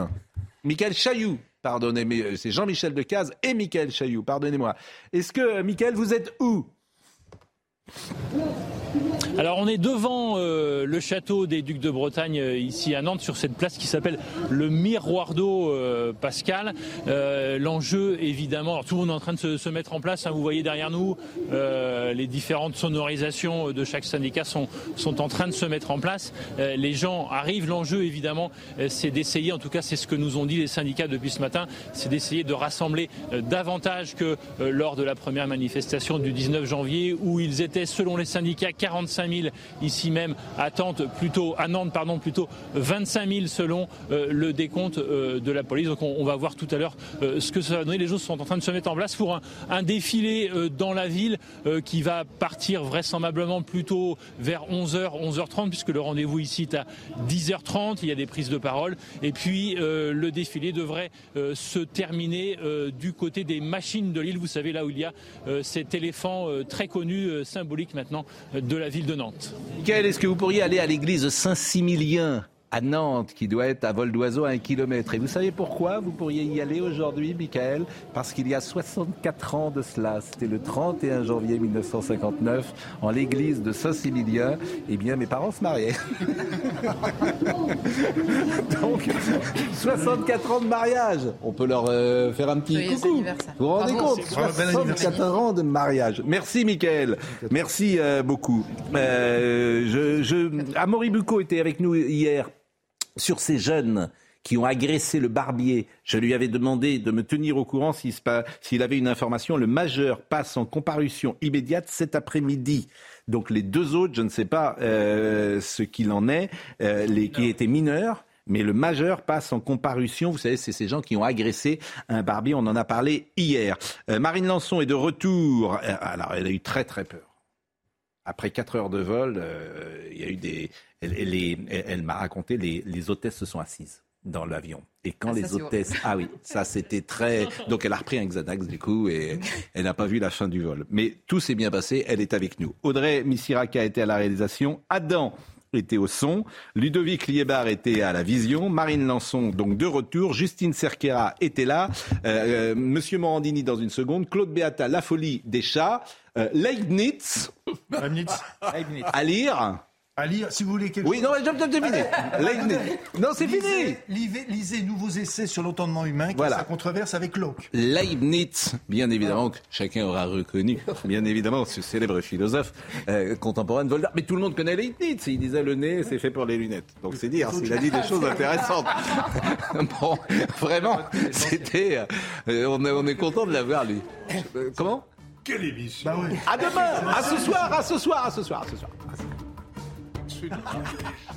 Michael Chailloux Pardonnez, moi euh, c'est Jean-Michel Decaze et Michael Chailloux. Pardonnez-moi. Est-ce que, euh, Michael, vous êtes où? Alors on est devant euh, le château des Ducs de Bretagne euh, ici à Nantes sur cette place qui s'appelle le Miroir d'eau euh, Pascal. L'enjeu évidemment, alors, tout le monde est en train de se, mettre en place, hein, vous voyez derrière nous les différentes sonorisations de chaque syndicat sont, sont en train de se mettre en place. les gens arrivent, l'enjeu évidemment c'est d'essayer, en tout cas c'est ce que nous ont dit les syndicats depuis ce matin, c'est d'essayer de rassembler davantage que lors de la première manifestation du 19 janvier où ils étaient selon les syndicats 45 000 ici même à plutôt à Nantes, pardon, plutôt 25 000 selon euh, le décompte euh, de la police. Donc on, va voir tout à l'heure euh, ce que ça va donner. Les choses sont en train de se mettre en place pour un, défilé dans la ville qui va partir vraisemblablement plutôt vers 11h, 11h30 puisque le rendez-vous ici est à 10h30. Il y a des prises de parole et puis le défilé devrait se terminer du côté des machines de l'île. Vous savez là où il y a cet éléphant très connu symbolique symbolique maintenant de la ville de Nantes. Michael, est-ce que vous pourriez aller à l'église Saint-Similien à Nantes, qui doit être à vol d'oiseau à un kilomètre. Et vous savez pourquoi vous pourriez y aller aujourd'hui, Michael? Parce qu'il y a 64 ans de cela, c'était le 31 janvier 1959, en l'église de Saint-Similien, eh bien mes parents se mariaient. Donc, 64 ans de mariage. On peut leur euh, faire un petit coucou. Vous vous rendez compte? 64 ans de mariage. Merci, Michael. Merci euh, beaucoup. Euh, je, je... Amaury Bucco était avec nous hier sur ces jeunes qui ont agressé le barbier. Je lui avais demandé de me tenir au courant s'il avait une information. Le majeur passe en comparution immédiate cet après-midi. Donc les deux autres, je ne sais pas euh, ce qu'il en est, euh, les, qui étaient mineurs. Mais le majeur passe en comparution. Vous savez, c'est ces gens qui ont agressé un barbier. On en a parlé hier. Euh, Marine Lançon est de retour. Alors, elle a eu très très peur. Après quatre heures de vol, il y a eu des, elle, m'a raconté, les, les hôtesses se sont assises dans l'avion. Et quand ah, les hôtesses... Ah oui, ça c'était très... Donc elle a repris un Xanax du coup et elle n'a pas vu la fin du vol. Mais tout s'est bien passé, elle est avec nous. Audrey Missiraka était à la réalisation. Adam était au son, Ludovic Liebar était à la vision, Marine Lançon donc de retour, Justine Cerquera était là, euh, euh, Monsieur Morandini dans une seconde, Claude Beata, La folie des chats, euh, Leibniz, Leibniz. à lire, à lire, si vous voulez quelque oui, chose. Oui, non, j'ai terminé. non, c'est fini. Lisez, lisez, Nouveaux essais sur l'entendement humain, qui voilà. sa controverse avec Locke. Leibniz, bien évidemment, que chacun aura reconnu, bien évidemment, ce célèbre philosophe euh, contemporain de Voltaire. Mais tout le monde connaît Leibniz. Il disait le nez, c'est fait pour les lunettes. Donc c'est dire s'il a dit des choses intéressantes. bon, vraiment, c'était. Euh, on, est, on est content de l'avoir, lui. Euh, comment? Quelle émission bah À demain À ce soir, à ce soir, à ce soir, à ce soir. À ce soir. Gefühl.